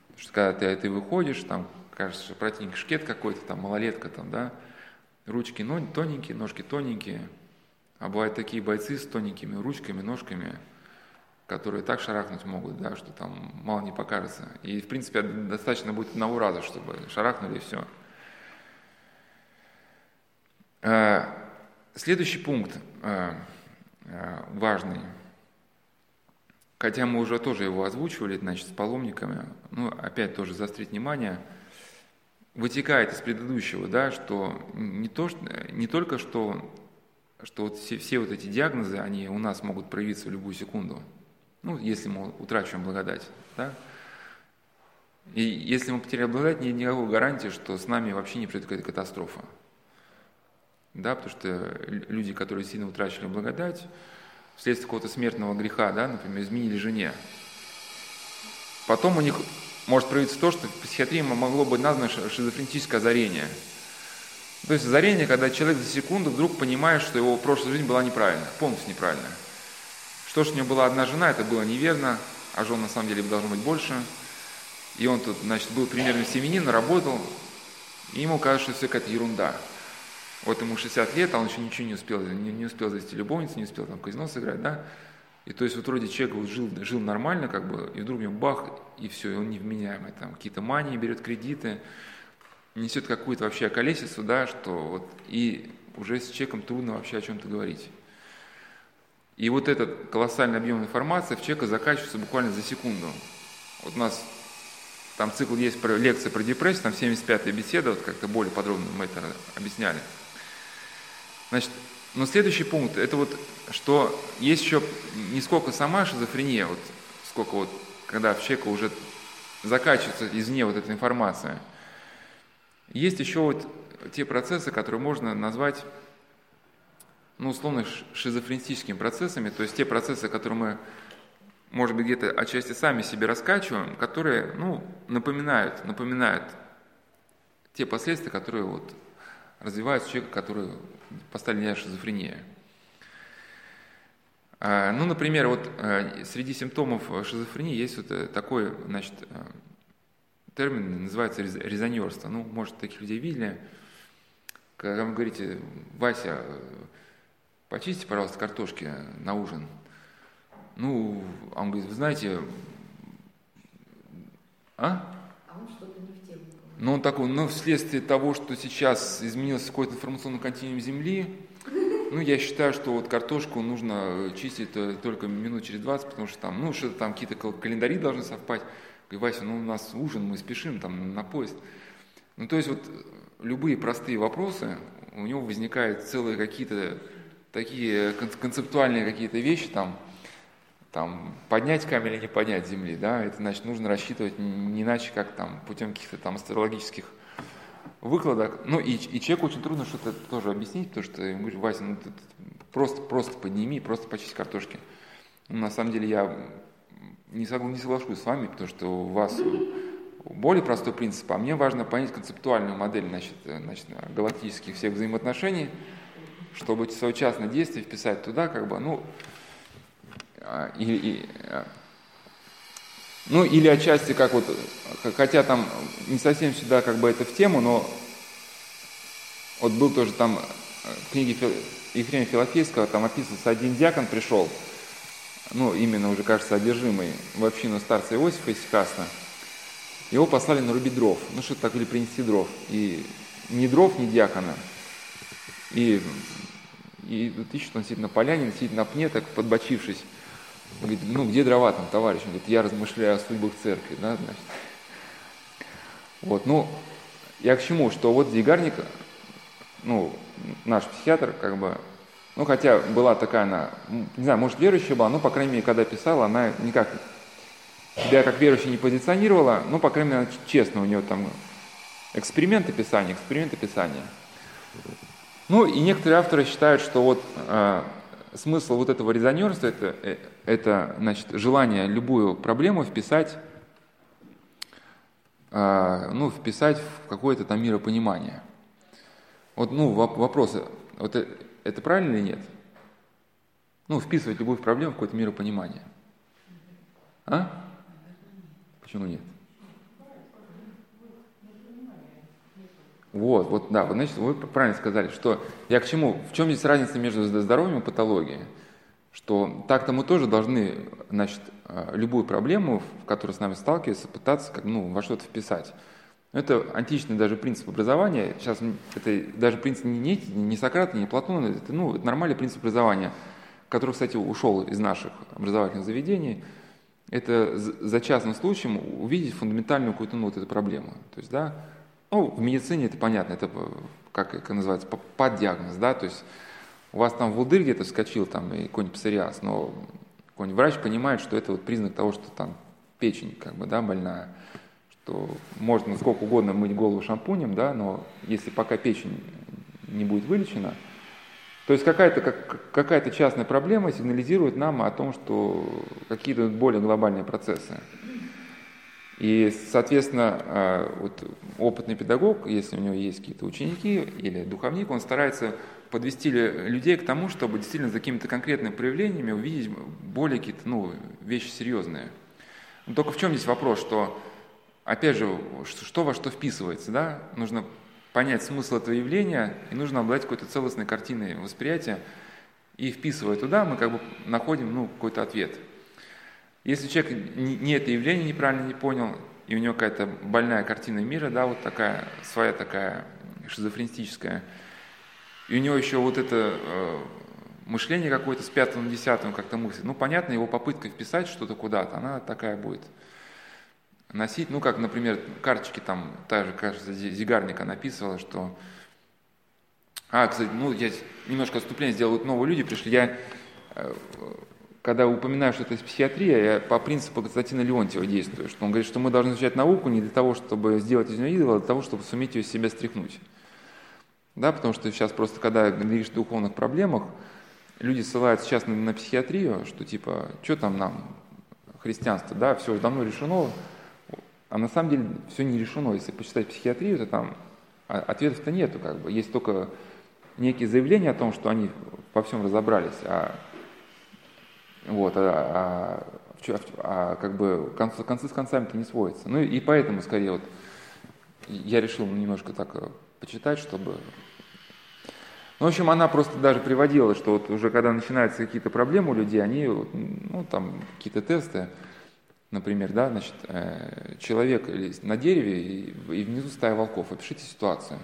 Потому что когда ты, ты выходишь, там, кажется, что противник шкет какой-то, там, малолетка, там, да, ручки тоненькие, ножки тоненькие, а бывают такие бойцы с тоненькими ручками, ножками, которые так шарахнуть могут, да, что там мало не покажется. И, в принципе, достаточно будет одного раза, чтобы шарахнули и все. Э, следующий пункт э, э, важный, хотя мы уже тоже его озвучивали, значит, с паломниками, ну, опять тоже заострить внимание, вытекает из предыдущего, да, что не, то, не только что, что вот все, все вот эти диагнозы, они у нас могут проявиться в любую секунду, ну, если мы утрачиваем благодать, да, и если мы потеряем благодать, нет никакой гарантии, что с нами вообще не произойдет какая-то катастрофа. Да, потому что люди, которые сильно утрачили благодать, вследствие какого-то смертного греха, да, например, изменили жене, потом у них может проявиться то, что в психиатрии могло быть названо шизофреническое озарение. То есть озарение, когда человек за секунду вдруг понимает, что его прошлая жизнь была неправильная, полностью неправильная. Что ж у него была одна жена, это было неверно, а жен на самом деле должно быть больше. И он тут, значит, был примерно семенин, работал, и ему кажется, что все какая-то ерунда. Вот ему 60 лет, а он еще ничего не успел, не, не успел завести любовницу, не успел там казино сыграть, да? И то есть вот вроде человек вот жил, жил нормально, как бы, и вдруг у него бах, и все, и он невменяемый, там какие-то мании, берет кредиты, несет какую-то вообще околесицу, да, что вот, и уже с человеком трудно вообще о чем-то говорить. И вот этот колоссальный объем информации в человека заканчивается буквально за секунду. Вот у нас там цикл есть про лекции про депрессию, там 75-я беседа, вот как-то более подробно мы это объясняли. Значит, но следующий пункт, это вот, что есть еще не сколько сама шизофрения, вот сколько вот, когда в человека уже закачивается извне вот эта информация. Есть еще вот те процессы, которые можно назвать, ну, условно, шизофренистическими процессами, то есть те процессы, которые мы, может быть, где-то отчасти сами себе раскачиваем, которые, ну, напоминают, напоминают те последствия, которые вот развивается у человека, который диагноз шизофрения. А, ну, например, вот э, среди симптомов шизофрении есть вот э, такой, значит, э, термин, называется резонерство. Ну, может, таких людей видели. Когда вы говорите, Вася, почисти, пожалуйста, картошки на ужин. Ну, он говорит, вы знаете, а? Но он такой, ну, вследствие того, что сейчас изменился какой-то информационный континуум Земли, ну, я считаю, что вот картошку нужно чистить только минут через 20, потому что там, ну, что-то там какие-то календари должны совпать. Говорю, Вася, ну, у нас ужин, мы спешим там на поезд. Ну, то есть вот любые простые вопросы, у него возникают целые какие-то такие концептуальные какие-то вещи там, там, поднять камень или не поднять земли, да, это значит нужно рассчитывать не иначе, как там путем каких-то там астрологических выкладок. Ну и, и человеку очень трудно что-то тоже объяснить, потому что ему говоришь, Вася, ну ты, ты просто, просто подними, просто почисти картошки. Ну, на самом деле я не, согла, не соглашусь с вами, потому что у вас более простой принцип, а мне важно понять концептуальную модель значит, значит, галактических всех взаимоотношений, чтобы свое частное действие вписать туда, как бы, ну, и, и, а, ну или отчасти как вот, хотя там не совсем сюда как бы это в тему, но вот был тоже там э, в книге Ефрема Филофейского, там описывается, один диакон пришел, ну именно уже, кажется, одержимый в общину старца Иосифа из Сикасна, его послали нарубить дров, ну что-то так, или принести дров, и ни дров, ни диакона, и, и вот ищет он сидит на поляне, сидит на пне, так подбочившись, говорит, ну где дрова там, товарищ? Он говорит, я размышляю о судьбах церкви, да, значит. Вот, ну, я к чему, что вот Дигарник, ну, наш психиатр, как бы, ну, хотя была такая она, не знаю, может, верующая была, но, по крайней мере, когда писала, она никак себя как верующая не позиционировала, ну, по крайней мере, честно, у нее там эксперименты писания, эксперименты писания. Ну, и некоторые авторы считают, что вот э, смысл вот этого резонерства это, э, это значит, желание любую проблему вписать а, ну, вписать в какое-то там миропонимание. Вот, ну, вопрос, вот это, это правильно или нет? Ну, вписывать любую проблему в какое-то миропонимание. А? Почему нет? Вот, вот, да, вот, значит, вы правильно сказали, что я к чему, в чем здесь разница между здоровьем и патологией? Что так-то мы тоже должны, значит, э, любую проблему, в которой с нами сталкиваются, пытаться как, ну, во что-то вписать. Это античный даже принцип образования. Сейчас это даже принцип не, не, Сократа, не Платона, это, ну, нормальный принцип образования, который, кстати, ушел из наших образовательных заведений. Это за частным случаем увидеть фундаментальную какую-то ну, вот эту проблему. То есть, да, ну, в медицине это понятно, это как, как называется, поддиагноз, да, то есть у вас там волдырь где-то вскочил, там, и какой-нибудь псориаз, но какой-нибудь врач понимает, что это вот признак того, что там печень, как бы, да, больная, что можно сколько угодно мыть голову шампунем, да, но если пока печень не будет вылечена, то есть какая-то как, какая частная проблема сигнализирует нам о том, что какие-то более глобальные процессы. И, соответственно, а, вот опытный педагог, если у него есть какие-то ученики или духовник, он старается подвести людей к тому, чтобы действительно за какими-то конкретными проявлениями увидеть более какие-то ну, вещи серьезные. Но только в чем здесь вопрос, что, опять же, что во что вписывается, да? Нужно понять смысл этого явления, и нужно обладать какой-то целостной картиной восприятия, и вписывая туда, мы как бы находим ну, какой-то ответ – если человек не это явление неправильно не понял, и у него какая-то больная картина мира, да, вот такая, своя такая шизофренистическая, и у него еще вот это э, мышление какое-то с пятым десятым как-то мыслит, ну, понятно, его попытка вписать что-то куда-то, она такая будет носить, ну, как, например, карточки там, та же, кажется, Зигарника написывала, что... А, кстати, ну, я немножко отступление сделал, новые люди пришли, я э, когда упоминаю, что это психиатрия, я по принципу Константина Леонтьева действую, что он говорит, что мы должны изучать науку не для того, чтобы сделать из нее идола, а для того, чтобы суметь ее из себя стряхнуть. Да, потому что сейчас просто, когда говоришь о духовных проблемах, люди ссылаются сейчас на, на психиатрию, что типа, что там нам, христианство, да, все давно решено, а на самом деле все не решено. Если почитать психиатрию, то там а, ответов-то нету, как бы. Есть только некие заявления о том, что они во всем разобрались, а вот, а, а, а как бы концы, концы с концами-то не сводятся. Ну и поэтому, скорее, вот я решил немножко так э, почитать, чтобы... Ну, в общем, она просто даже приводила, что вот уже когда начинаются какие-то проблемы у людей, они, ну, там, какие-то тесты, например, да, значит, э, человек на дереве и, внизу стая волков, опишите ситуацию.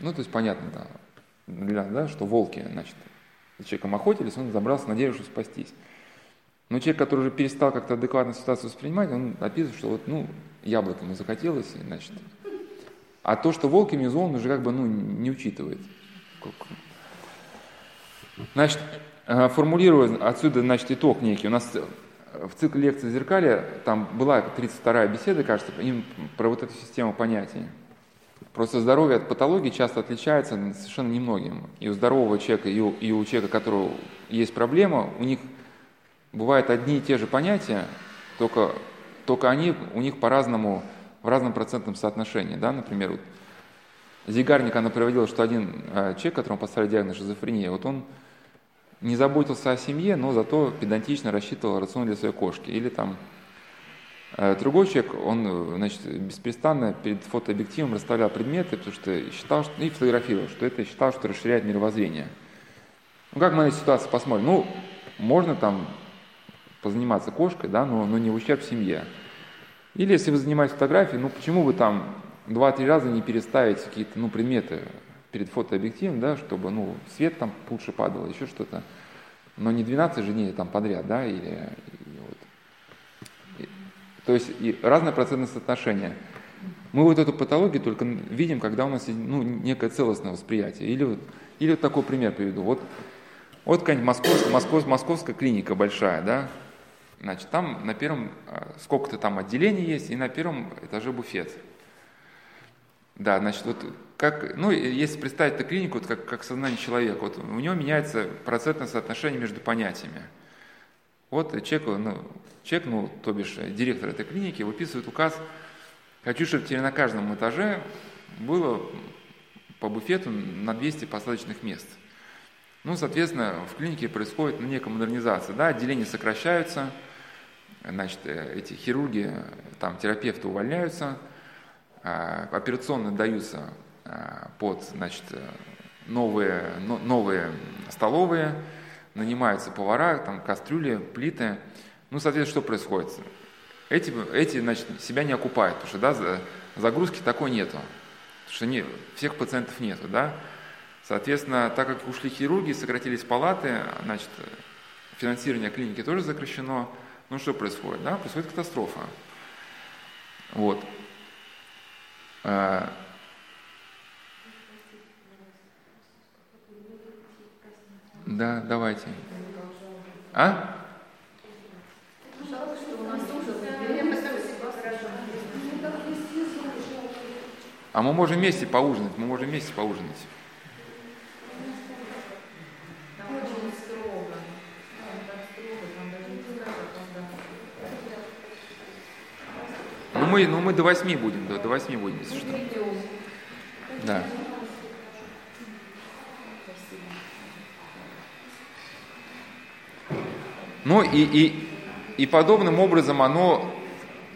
Ну, то есть понятно, да, для, да, что волки, значит, за человеком охотились, он забрался на дерево, чтобы спастись. Но человек, который уже перестал как-то адекватно ситуацию воспринимать, он описывает, что вот, ну, яблоко ему захотелось, и, значит, а то, что волк внизу, он уже как бы, ну, не учитывает. Значит, э, формулируя отсюда, значит, итог некий, у нас в цикле лекций «Зеркали» там была 32-я беседа, кажется, им про вот эту систему понятий. Просто здоровье от патологии часто отличается совершенно немногим. И у здорового человека, и у, и у человека, у которого есть проблема, у них бывают одни и те же понятия, только, только они у них по-разному, в разном процентном соотношении. Да? Например, вот Зигарник, она приводила, что один э, человек, которому поставили диагноз шизофрения, вот он не заботился о семье, но зато педантично рассчитывал рацион для своей кошки. Или там Э, другой человек, он значит, беспрестанно перед фотообъективом расставлял предметы, потому что считал, что, и фотографировал, что это считал, что расширяет мировоззрение. Ну, как мы на эту ситуацию посмотрим? Ну, можно там позаниматься кошкой, да, но, но не в ущерб семье. Или если вы занимаетесь фотографией, ну почему вы там два-три раза не переставить какие-то ну, предметы перед фотообъективом, да, чтобы ну, свет там лучше падал, еще что-то. Но не 12 же дней там подряд, да, или то есть и разное процентное соотношение. Мы вот эту патологию только видим, когда у нас ну, некое целостное восприятие. Или, вот, или вот такой пример приведу. Вот, вот какая-нибудь московская, московская, московская клиника большая, да, Значит, там на первом, а, сколько-то там отделений есть, и на первом этаже буфет. Да, значит, вот как, ну, если представить эту клинику, вот как, как сознание человека, вот у него меняется процентное соотношение между понятиями. Вот человек, ну, человек, ну, то бишь директор этой клиники, выписывает указ Хочу, чтобы теперь на каждом этаже было по буфету на 200 посадочных мест. Ну, соответственно, в клинике происходит ну, некая модернизация. Да, отделения сокращаются, значит, э, эти хирурги, там, терапевты увольняются, а, операционные даются а, под значит, новые, новые столовые, нанимаются повара, там, кастрюли, плиты. Ну, соответственно, что происходит? Эти, эти значит, себя не окупают, потому что да, загрузки такой нету, потому что не, всех пациентов нету. Да? Соответственно, так как ушли хирурги, сократились палаты, значит, финансирование клиники тоже сокращено, ну что происходит? Да? Происходит катастрофа. Вот. А, да, давайте. А? А мы можем вместе поужинать, мы можем вместе поужинать. Ну мы, ну мы до восьми будем, до, до восьми будем, если что. Да. Ну и, и, и подобным образом оно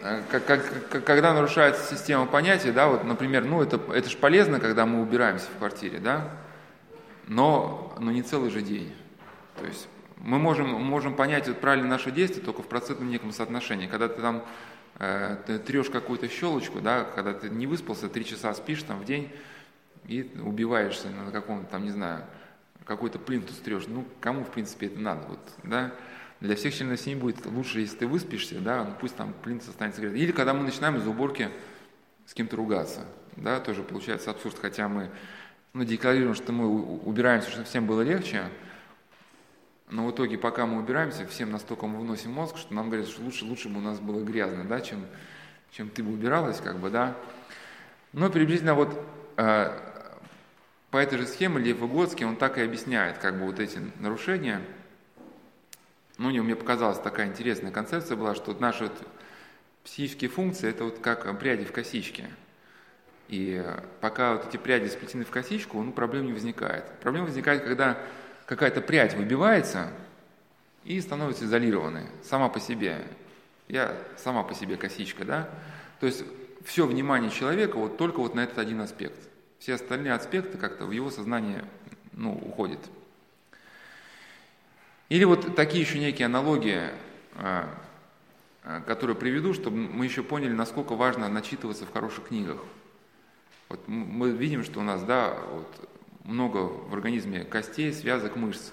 Э, как, как, когда нарушается система понятий, да, вот, например, ну это, это же полезно, когда мы убираемся в квартире, да, но, но не целый же день. То есть мы можем, можем понять вот правильно наши действия только в процентном неком соотношении. Когда ты там э, трешь какую-то щелочку, да, когда ты не выспался, три часа спишь там в день и убиваешься на каком-то там, не знаю, какой-то плинтус трешь, ну кому в принципе это надо, вот, да, для всех членов семьи будет лучше, если ты выспишься, да, ну пусть там плинтус останется грязным. Или когда мы начинаем из уборки с кем-то ругаться, да, тоже получается абсурд, хотя мы ну, декларируем, что мы убираемся, чтобы всем было легче, но в итоге, пока мы убираемся, всем настолько мы выносим мозг, что нам говорят, что лучше, лучше бы у нас было грязно, да, чем, чем ты бы убиралась, как бы, да. Но приблизительно вот э, по этой же схеме Лев Выгодский, он так и объясняет, как бы вот эти нарушения – ну, мне показалась такая интересная концепция была, что наши вот психические функции – это вот как пряди в косичке. И пока вот эти пряди сплетены в косичку, ну, проблем не возникает. Проблема возникает, когда какая-то прядь выбивается и становится изолированной сама по себе. Я сама по себе косичка, да? То есть все внимание человека вот только вот на этот один аспект. Все остальные аспекты как-то в его сознание ну, уходят. Или вот такие еще некие аналогии, а, а, которые приведу, чтобы мы еще поняли, насколько важно начитываться в хороших книгах. Вот мы видим, что у нас да, вот много в организме костей, связок, мышц.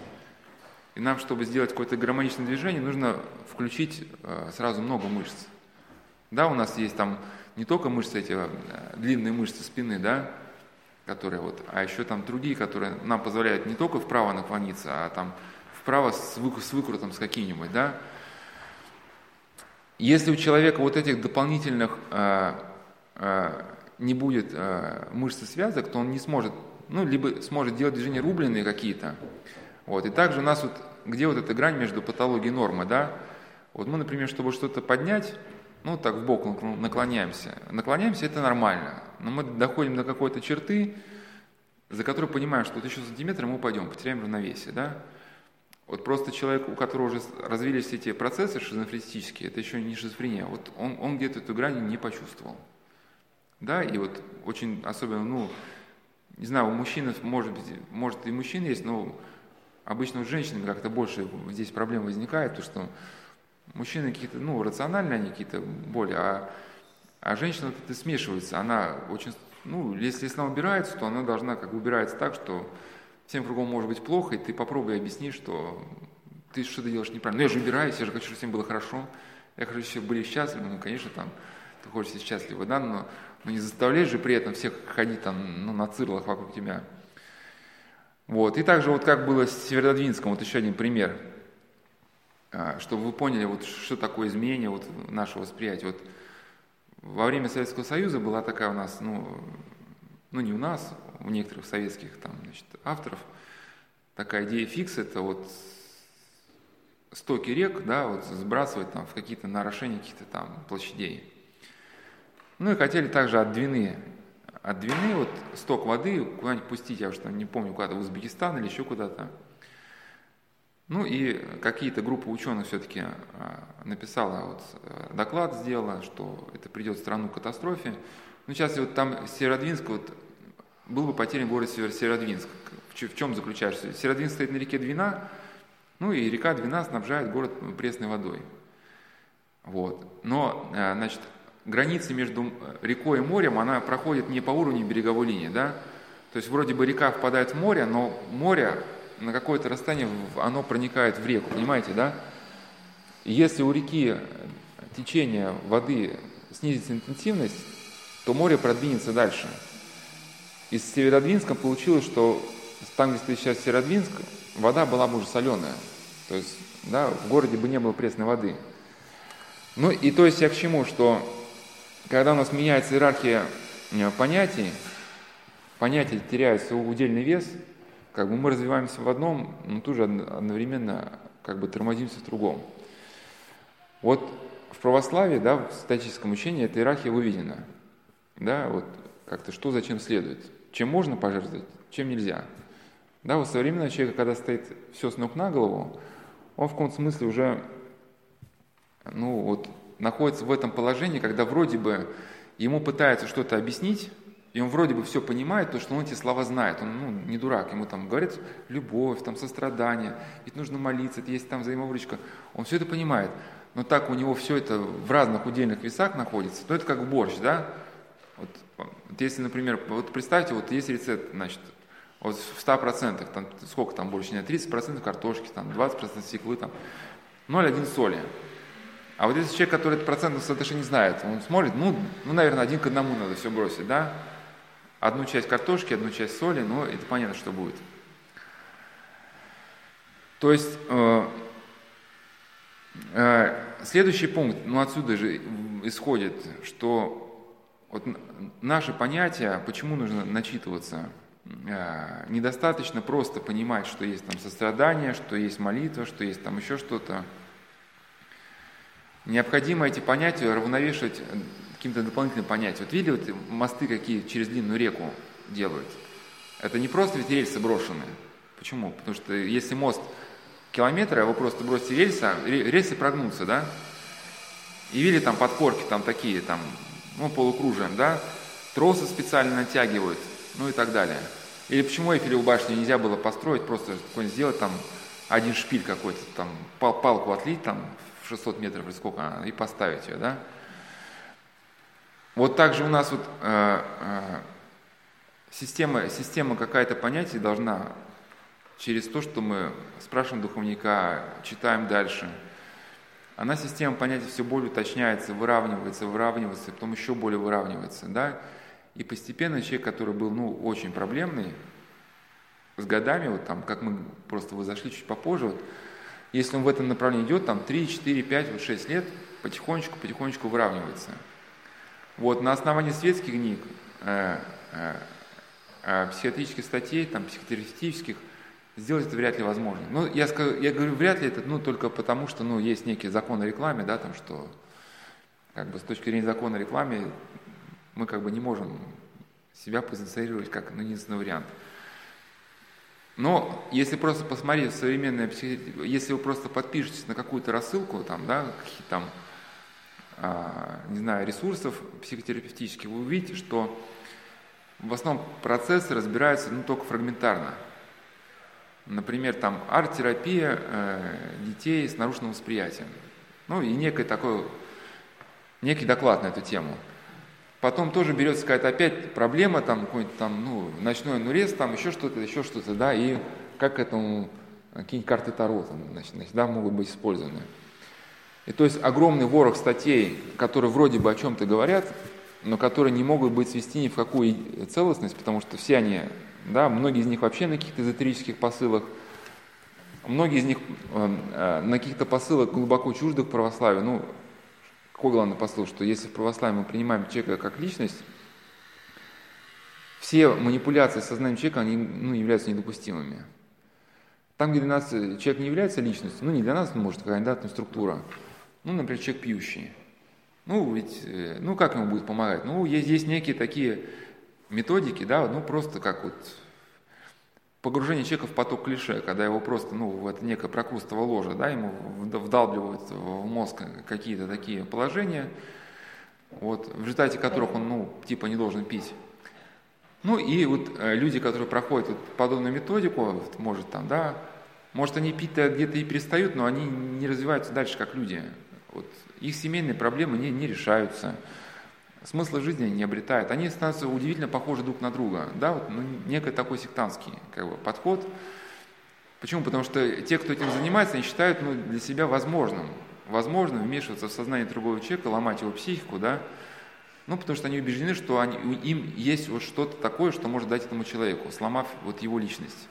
И нам, чтобы сделать какое-то гармоничное движение, нужно включить а, сразу много мышц. Да, у нас есть там не только мышцы эти, длинные мышцы спины, да, которые вот, а еще там другие, которые нам позволяют не только вправо наклониться, а там вправо с, вы, с выкрутом с каким-нибудь, да. Если у человека вот этих дополнительных э, э, не будет э, мышцы связок, то он не сможет, ну, либо сможет делать движения рубленые какие-то. Вот. И также у нас вот, где вот эта грань между патологией и нормой, да? Вот мы, например, чтобы что-то поднять, ну, так в бок наклоняемся. Наклоняемся, это нормально. Но мы доходим до какой-то черты, за которой понимаем, что вот еще сантиметр мы упадем, потеряем равновесие, да? Вот просто человек, у которого уже развились эти процессы шизофренистические, это еще не шизофрения, вот он, он где-то эту грань не почувствовал. Да, и вот очень особенно, ну, не знаю, у мужчин, может быть, может и мужчин есть, но обычно у женщин как-то больше здесь проблем возникает, то что мужчины какие-то, ну, рациональные они какие-то более, а, а женщина вот это смешивается, она очень, ну, если, если она убирается, то она должна как бы убираться так, что всем кругом может быть плохо, и ты попробуй объясни, что ты что-то делаешь неправильно. Ну я же убираюсь, я же хочу, чтобы всем было хорошо, я хочу, чтобы все были счастливы, ну, конечно, там, ты хочешь быть счастливы, да, но, но не заставляешь же при этом всех ходить там, ну, на цирлах вокруг тебя. Вот, и также вот как было с Северодвинском, вот еще один пример, а, чтобы вы поняли, вот что такое изменение вот нашего восприятия. Вот во время Советского Союза была такая у нас, ну, ну не у нас, у некоторых советских там, значит, авторов, такая идея фикс, это вот стоки рек, да, вот сбрасывать там в какие-то нарушения каких-то там площадей. Ну и хотели также от Двины, от Двины вот сток воды куда-нибудь пустить, я уж там не помню, куда-то в Узбекистан или еще куда-то. Ну и какие-то группы ученых все-таки а, написала, вот, э, доклад сделала, что это придет в страну к катастрофе. Ну сейчас вот там Северодвинск, вот, был бы потерян город Северодвинск. В чем заключается? Северодвинск стоит на реке Двина, ну и река Двина снабжает город пресной водой. Вот. Но, э, значит, граница между рекой и морем, она проходит не по уровню береговой линии, да? То есть вроде бы река впадает в море, но море на какое-то расстояние оно проникает в реку, понимаете, да? если у реки течение воды снизится интенсивность, то море продвинется дальше. Из Северодвинска получилось, что там, где сейчас Северодвинск, вода была бы уже соленая. То есть, да, в городе бы не было пресной воды. Ну и то есть я к чему, что когда у нас меняется иерархия э, понятий, понятия теряют свой удельный вес – как бы мы развиваемся в одном, но тоже одновременно как бы тормозимся в другом. Вот в православии, да, в статическом учении эта иерархия выведена. Да, вот как-то что зачем следует. Чем можно пожертвовать, чем нельзя. Да, у современного человека, когда стоит все с ног на голову, он в каком-то смысле уже ну, вот, находится в этом положении, когда вроде бы ему пытаются что-то объяснить, и он вроде бы все понимает, то, что он эти слова знает. Он ну, не дурак, ему там говорят любовь, там сострадание, ведь нужно молиться, есть там взаимовыручка. Он все это понимает. Но так у него все это в разных удельных весах находится, то это как борщ, да? Вот, вот если, например, вот представьте, вот есть рецепт, значит, вот в 100%, там, сколько там больше, нет, 30% картошки, там, 20% свеклы, там, 0,1 соли. А вот если человек, который этот процент совершенно не знает, он смотрит, ну, ну, наверное, один к одному надо все бросить, да? Одну часть картошки, одну часть соли, но это понятно, что будет. То есть э, э, следующий пункт, ну отсюда же исходит, что вот наше понятие, почему нужно начитываться, э, недостаточно просто понимать, что есть там сострадание, что есть молитва, что есть там еще что-то. Необходимо эти понятия равновешивать каким-то дополнительным понятием. Вот видели вот мосты, какие через длинную реку делают? Это не просто ведь рельсы брошенные. Почему? Потому что если мост километр, а вы просто бросите рельсы, а рельсы прогнутся, да? И видели там подкорки там такие, там, ну, полукружием, да? Тросы специально натягивают, ну и так далее. Или почему Эйфелеву башню нельзя было построить, просто какой-нибудь сделать там один шпиль какой-то, там пал палку отлить там 600 метров или сколько, и поставить ее, да? Вот также у нас вот э, э, система, система какая-то понятий должна через то, что мы спрашиваем духовника, читаем дальше, она система понятий все более уточняется, выравнивается, выравнивается, потом еще более выравнивается, да, и постепенно человек, который был, ну, очень проблемный, с годами, вот там, как мы просто вы зашли чуть попозже, вот, если он в этом направлении идет, там 3, 4, 5, вот 6 лет, потихонечку, потихонечку выравнивается. Вот, на основании светских книг, э, э, э, психиатрических статей, там, психотерапевтических, сделать это вряд ли возможно. Ну, я, скажу, я говорю вряд ли это, ну, только потому, что, ну, есть некий закон о рекламе, да, там, что, как бы, с точки зрения закона о рекламе, мы, как бы, не можем себя позиционировать как, ну, единственный вариант. Но если просто посмотреть современное если вы просто подпишетесь на какую-то рассылку, там, да, какие там, а, не знаю, ресурсов психотерапевтических, вы увидите, что в основном процессы разбираются ну, только фрагментарно. Например, там арт-терапия э, детей с нарушенным восприятием. Ну и некий такой, некий доклад на эту тему. Потом тоже берется какая-то опять проблема, там какой-нибудь там, ну, ночной анурез, там еще что-то, еще что-то, да, и как к этому какие-нибудь карты Таро, там, значит, да, могут быть использованы. И то есть огромный ворох статей, которые вроде бы о чем-то говорят, но которые не могут быть свести ни в какую целостность, потому что все они, да, многие из них вообще на каких-то эзотерических посылах, многие из них э, э, на каких-то посылах глубоко чуждых православию. Ну, какой главный посыл, что если в православии мы принимаем человека как личность, все манипуляции сознанием человека, они ну, являются недопустимыми. Там, где для нас человек не является личностью, ну не для нас, может, какая-то структура, ну, например, человек пьющий. Ну, ведь, э, ну, как ему будет помогать? Ну, есть, есть некие такие методики, да, ну, просто как вот погружение человека в поток клише, когда его просто, ну, в это некое прокрустово ложе, да, ему вдалбливают в мозг какие-то такие положения, вот, в результате которых он, ну, типа не должен пить. Ну и вот э, люди, которые проходят вот подобную методику, вот, может там, да, может они пить-то где-то и перестают, но они не развиваются дальше как люди. Вот, их семейные проблемы не, не решаются, смысла жизни не обретают. Они становятся удивительно похожи друг на друга. Да, вот, ну, некий такой сектантский как бы, подход. Почему? Потому что те, кто этим занимается, они считают ну, для себя возможным, возможным вмешиваться в сознание другого человека, ломать его психику, да, ну, потому что они убеждены, что они, им есть вот что-то такое, что может дать этому человеку, сломав вот его личность.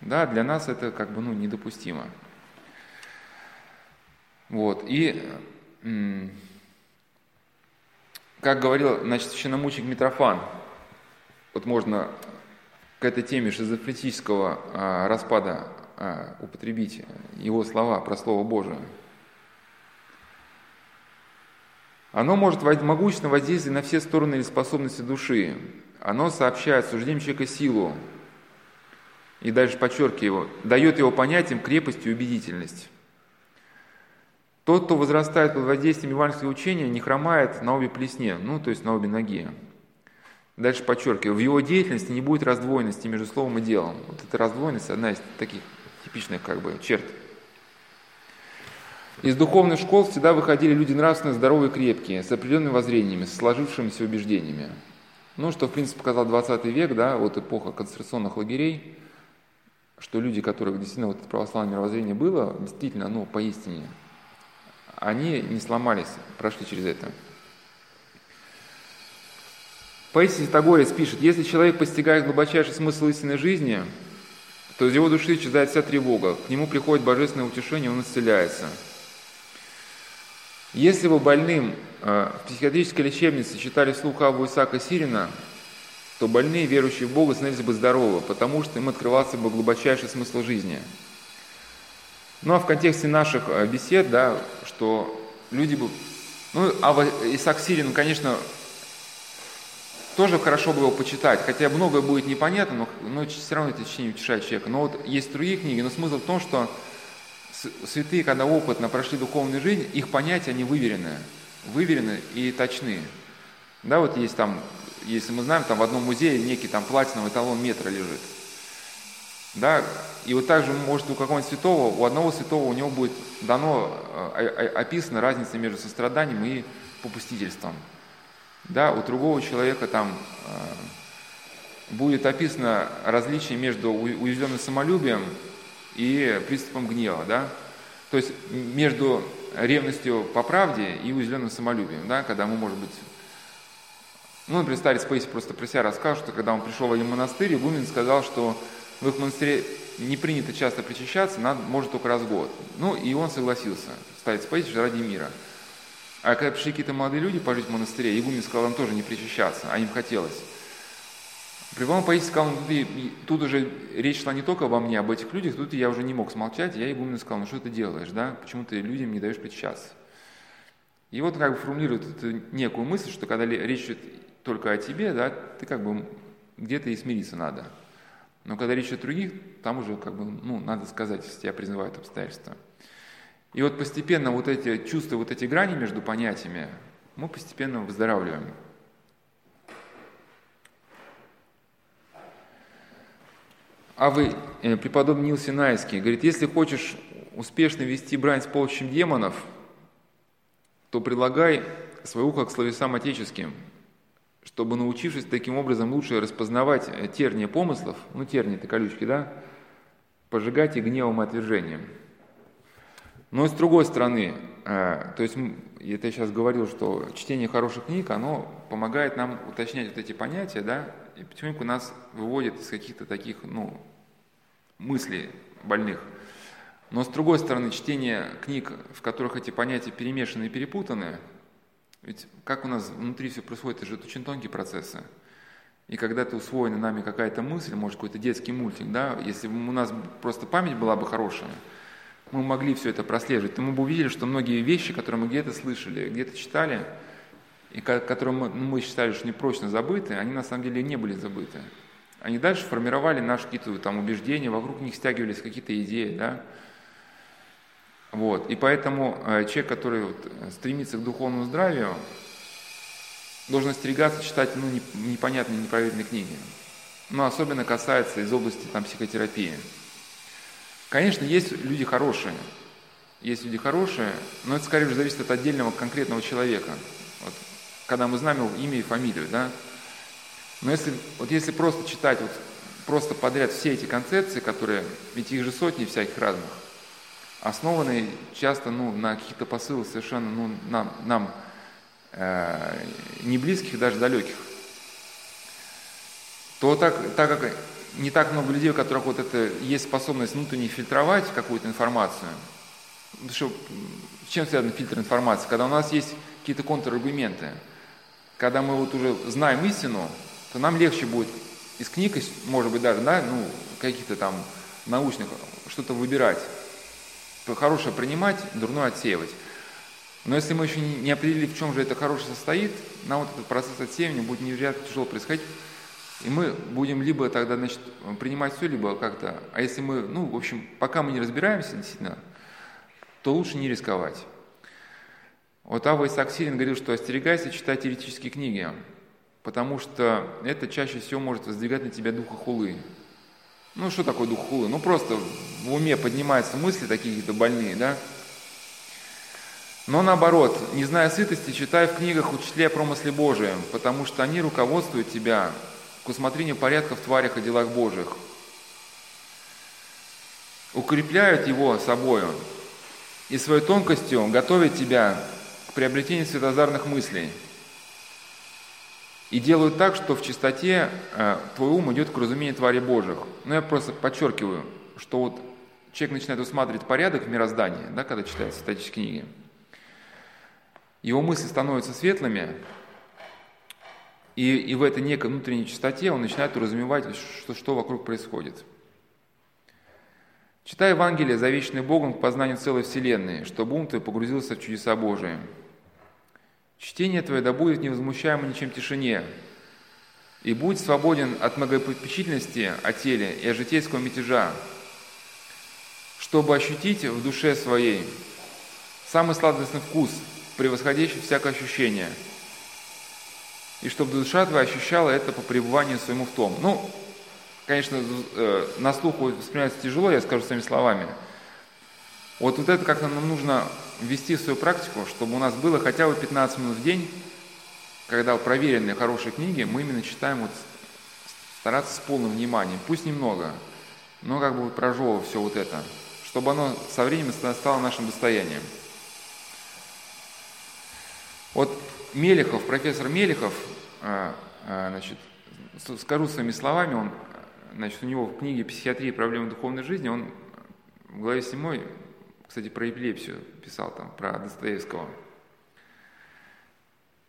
Да, для нас это как бы ну, недопустимо. Вот, и как говорил значит, священномученик Митрофан, вот можно к этой теме шизофренического а, распада а, употребить его слова про Слово Божие – Оно может могущественно воздействовать на все стороны или способности души. Оно сообщает суждением человека силу, и дальше подчеркиваю, дает его понятиям крепость и убедительность. Тот, кто возрастает под воздействием евангельского учения, не хромает на обе плесне, ну, то есть на обе ноги. Дальше подчеркиваю, в его деятельности не будет раздвоенности между словом и делом. Вот эта раздвоенность одна из таких типичных как бы черт из духовных школ всегда выходили люди нравственно здоровые и крепкие, с определенными воззрениями, с сложившимися убеждениями. Ну, что, в принципе, показал 20 век, да, вот эпоха концентрационных лагерей, что люди, которых действительно вот это православное мировоззрение было, действительно, ну, поистине, они не сломались, прошли через это. Поистине Тагорец пишет, если человек постигает глубочайший смысл истинной жизни, то из его души исчезает вся тревога, к нему приходит божественное утешение, он исцеляется – если бы больным э, в психиатрической лечебнице читали вслух Аву Исаака Сирина, то больные, верующие в Бога, становились бы здоровы, потому что им открывался бы глубочайший смысл жизни. Ну а в контексте наших э, бесед, да, что люди бы... Ну, Ава Исаак Сирин, конечно, тоже хорошо бы его почитать, хотя многое будет непонятно, но, но все равно это чтение утешает человека. Но вот есть другие книги, но смысл в том, что святые, когда опытно прошли духовную жизнь, их понятия, они выверены, выверены и точны. Да, вот есть там, если мы знаем, там в одном музее некий там платиновый талон метра лежит. Да, и вот также может у какого-нибудь святого, у одного святого у него будет дано, э, описана разница между состраданием и попустительством. Да, у другого человека там э, будет описано различие между уязвленным самолюбием и приступом гнева, да? То есть между ревностью по правде и уязвленным самолюбием, да, когда мы, может быть, ну, например, старец Пейси просто про себя рассказал, что когда он пришел в один монастырь, игумен сказал, что в их монастыре не принято часто причащаться, надо, может только раз в год. Ну, и он согласился, старец Пейси ради мира. А когда пришли какие-то молодые люди пожить в монастыре, игумен сказал им тоже не причащаться, а им хотелось. Прибавил Паисий сказал, ну, тут уже речь шла не только обо мне, об этих людях, тут я уже не мог смолчать, я игумену сказал, ну что ты делаешь, да, почему ты людям не даешь причащаться? И вот он как бы формулирует эту некую мысль, что когда речь идет только о тебе, да, ты как бы где-то и смириться надо. Но когда речь о других, там уже как бы, ну, надо сказать, если тебя призывают обстоятельства. И вот постепенно вот эти чувства, вот эти грани между понятиями, мы постепенно выздоравливаем. А вы, э, преподобный Нил Синайский, говорит, если хочешь успешно вести брань с полчищем демонов, то предлагай свое ухо к словесам отеческим, чтобы, научившись таким образом лучше распознавать э, терния помыслов, ну тернии это колючки, да, пожигать и гневом и отвержением. Но с другой стороны, э, то есть это я сейчас говорил, что чтение хороших книг, оно помогает нам уточнять вот эти понятия, да, и потихоньку нас выводит из каких-то таких, ну, мыслей больных. Но с другой стороны, чтение книг, в которых эти понятия перемешаны и перепутаны, ведь как у нас внутри все происходит, это же очень тонкие процессы. И когда ты усвоена нами какая-то мысль, может какой-то детский мультик, да, если бы у нас просто память была бы хорошая, мы могли все это прослеживать, то мы бы увидели, что многие вещи, которые мы где-то слышали, где-то читали, и которые мы, мы считали, что непрочно забыты, они на самом деле не были забыты. Они дальше формировали наши какие-то там убеждения, вокруг них стягивались какие-то идеи, да. Вот. И поэтому э, человек, который вот стремится к духовному здравию, должен остерегаться читать ну, непонятные, непроверенные книги. Но особенно касается из области там, психотерапии. Конечно, есть люди хорошие, есть люди хорошие, но это скорее уже зависит от отдельного конкретного человека. Вот, когда мы знаем его имя и фамилию, да. Но если, вот если просто читать вот, просто подряд все эти концепции, которые, ведь их же сотни всяких разных, основанные часто ну, на каких-то посылах совершенно ну, нам, нам э, не близких, даже далеких, то так, так как не так много людей, у которых вот это есть способность внутренне фильтровать какую-то информацию, что, с чем связан фильтр информации? Когда у нас есть какие-то контраргументы, когда мы вот уже знаем истину, то нам легче будет из книг, может быть, даже, да, ну, каких-то там научных, что-то выбирать. Хорошее принимать, дурное отсеивать. Но если мы еще не определили, в чем же это хорошее состоит, нам вот этот процесс отсеивания будет невероятно тяжело происходить, и мы будем либо тогда значит, принимать все, либо как-то... А если мы, ну, в общем, пока мы не разбираемся действительно, то лучше не рисковать. Вот Ава Исаак Сирин говорил, что остерегайся читать теоретические книги, потому что это чаще всего может воздвигать на тебя духа хулы. Ну, что такое дух хулы? Ну, просто в уме поднимаются мысли такие какие-то больные, да? Но наоборот, не зная сытости, читай в книгах учителя промысле Божием, потому что они руководствуют тебя к усмотрению порядка в тварях и делах Божьих. Укрепляют его собою и своей тонкостью готовят тебя к приобретению светозарных мыслей – и делают так, что в чистоте э, твой ум идет к разумению твари Божьих. Но я просто подчеркиваю, что вот человек начинает усматривать порядок в мироздании, да, когда читает святочные книги. Его мысли становятся светлыми, и, и в этой некой внутренней чистоте он начинает уразумевать, что, что вокруг происходит. Читай Евангелие, завещанное Богом к познанию целой Вселенной, чтобы ум твой погрузился в чудеса Божии – Чтение твое да будет невозмущаемо ничем тишине, и будь свободен от многопопечительности о теле и от житейского мятежа, чтобы ощутить в душе своей самый сладостный вкус, превосходящий всякое ощущение, и чтобы душа твоя ощущала это по пребыванию своему в том. Ну, конечно, э, на слух воспринимается тяжело, я скажу своими словами – вот, вот это как-то нам нужно ввести в свою практику, чтобы у нас было хотя бы 15 минут в день, когда проверенные хорошие книги мы именно читаем, вот, стараться с полным вниманием, пусть немного, но как бы вот прожевывая все вот это, чтобы оно со временем стало нашим достоянием. Вот Мелехов, профессор Мелехов, а, а, значит, скажу своими словами, он, значит, у него в книге «Психиатрия и проблемы духовной жизни» он в главе 7 кстати, про эпилепсию писал там, про Достоевского.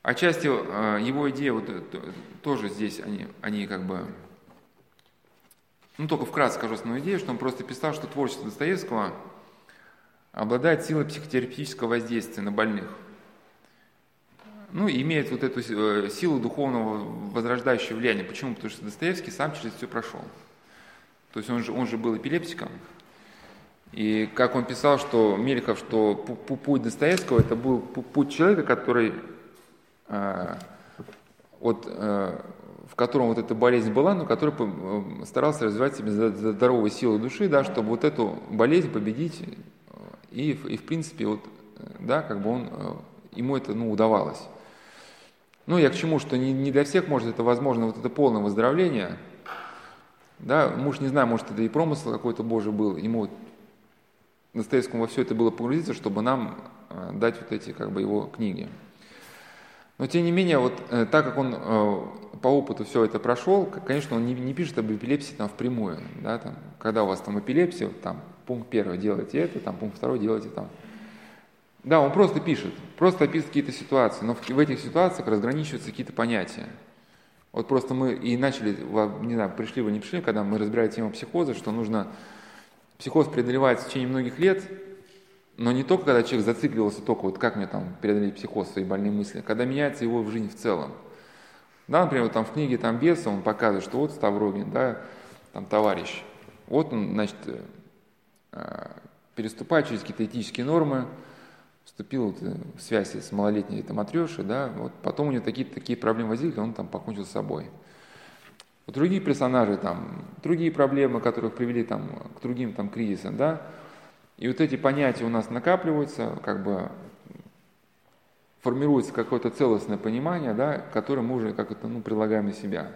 Отчасти э, его идеи вот, э, тоже здесь, они, они как бы... Ну, только вкратце скажу основную идею, что он просто писал, что творчество Достоевского обладает силой психотерапевтического воздействия на больных. Ну, имеет вот эту э, силу духовного возрождающего влияния. Почему? Потому что Достоевский сам через все прошел. То есть он же, он же был эпилептиком, и как он писал, что Мелехов, что путь Достоевского это был путь человека, который э, вот, э, в котором вот эта болезнь была, но который э, старался развивать себе здоровую силу души, да, чтобы вот эту болезнь победить. И, и в принципе, вот, да, как бы он, ему это ну, удавалось. Ну, я к чему, что не, не для всех может это возможно, вот это полное выздоровление. Да, муж, не знаю, может, это и промысл какой-то Божий был, ему Достоевскому во все это было погрузиться, чтобы нам э, дать вот эти как бы его книги. Но тем не менее, вот э, так как он э, по опыту все это прошел, конечно, он не, не пишет об эпилепсии там впрямую, да, там, когда у вас там эпилепсия, там пункт первый делайте это, там пункт второй делайте там. Да, он просто пишет, просто описывает какие-то ситуации, но в, в этих ситуациях разграничиваются какие-то понятия. Вот просто мы и начали, не знаю, пришли вы не пришли, когда мы разбирали тему психоза, что нужно Психоз преодолевается в течение многих лет, но не только, когда человек зацикливался только вот как мне там преодолеть психоз, свои больные мысли, когда меняется его в жизни в целом. Да, например, вот там в книге там Беса он показывает, что вот Ставрогин, да, там товарищ, вот он, значит, э, переступает через какие-то этические нормы, вступил вот в связь с малолетней этой матрешей, да, вот потом у него такие, такие проблемы возникли, он там покончил с собой. Другие персонажи, там, другие проблемы, которых привели там, к другим там, кризисам, да, и вот эти понятия у нас накапливаются, как бы формируется какое-то целостное понимание, да, которое мы уже как то ну, прилагаем на себя.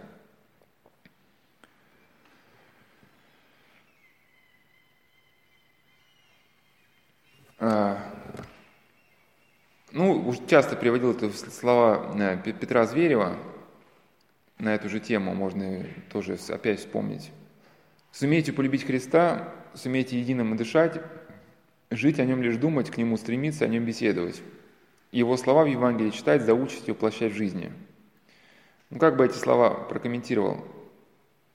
А, ну, часто приводил это слова э, Петра Зверева на эту же тему, можно тоже опять вспомнить. «Сумейте полюбить Христа, сумейте единым дышать, жить о нем лишь думать, к нему стремиться, о нем беседовать. Его слова в Евангелии читать, заучить и воплощать в жизни». Ну, как бы эти слова прокомментировал?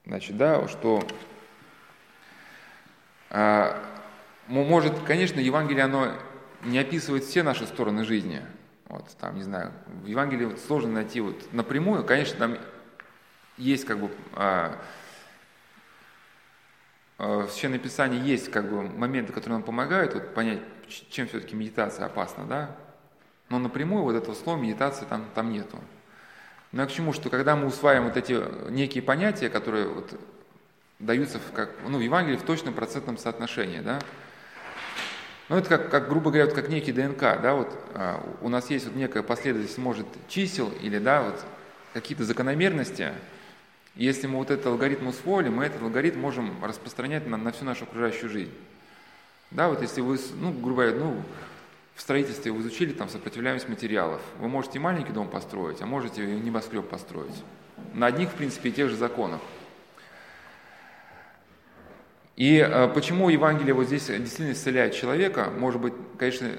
Значит, да, что а, может, конечно, Евангелие, оно не описывает все наши стороны жизни. Вот, там, не знаю, в Евангелии сложно найти вот напрямую, конечно, там есть как бы а, а, в Священном Писании есть как бы моменты, которые нам помогают вот, понять, чем все-таки медитация опасна, да? Но напрямую вот этого слова медитации там, там нету. Но я к чему, что когда мы усваиваем вот эти некие понятия, которые вот даются в, как, ну, в Евангелии в точном процентном соотношении, да, ну, это как, как, грубо говоря, вот как некий ДНК, да, вот а, у нас есть вот некая последовательность, может, чисел или, да, вот какие-то закономерности. Если мы вот этот алгоритм усвоили, мы этот алгоритм можем распространять на, на всю нашу окружающую жизнь. Да, вот если вы, ну, грубо говоря, ну, в строительстве вы изучили там сопротивляемость материалов, вы можете маленький дом построить, а можете небоскреб построить. На одних, в принципе, и тех же законах. И э, почему Евангелие вот здесь действительно исцеляет человека, может быть, конечно,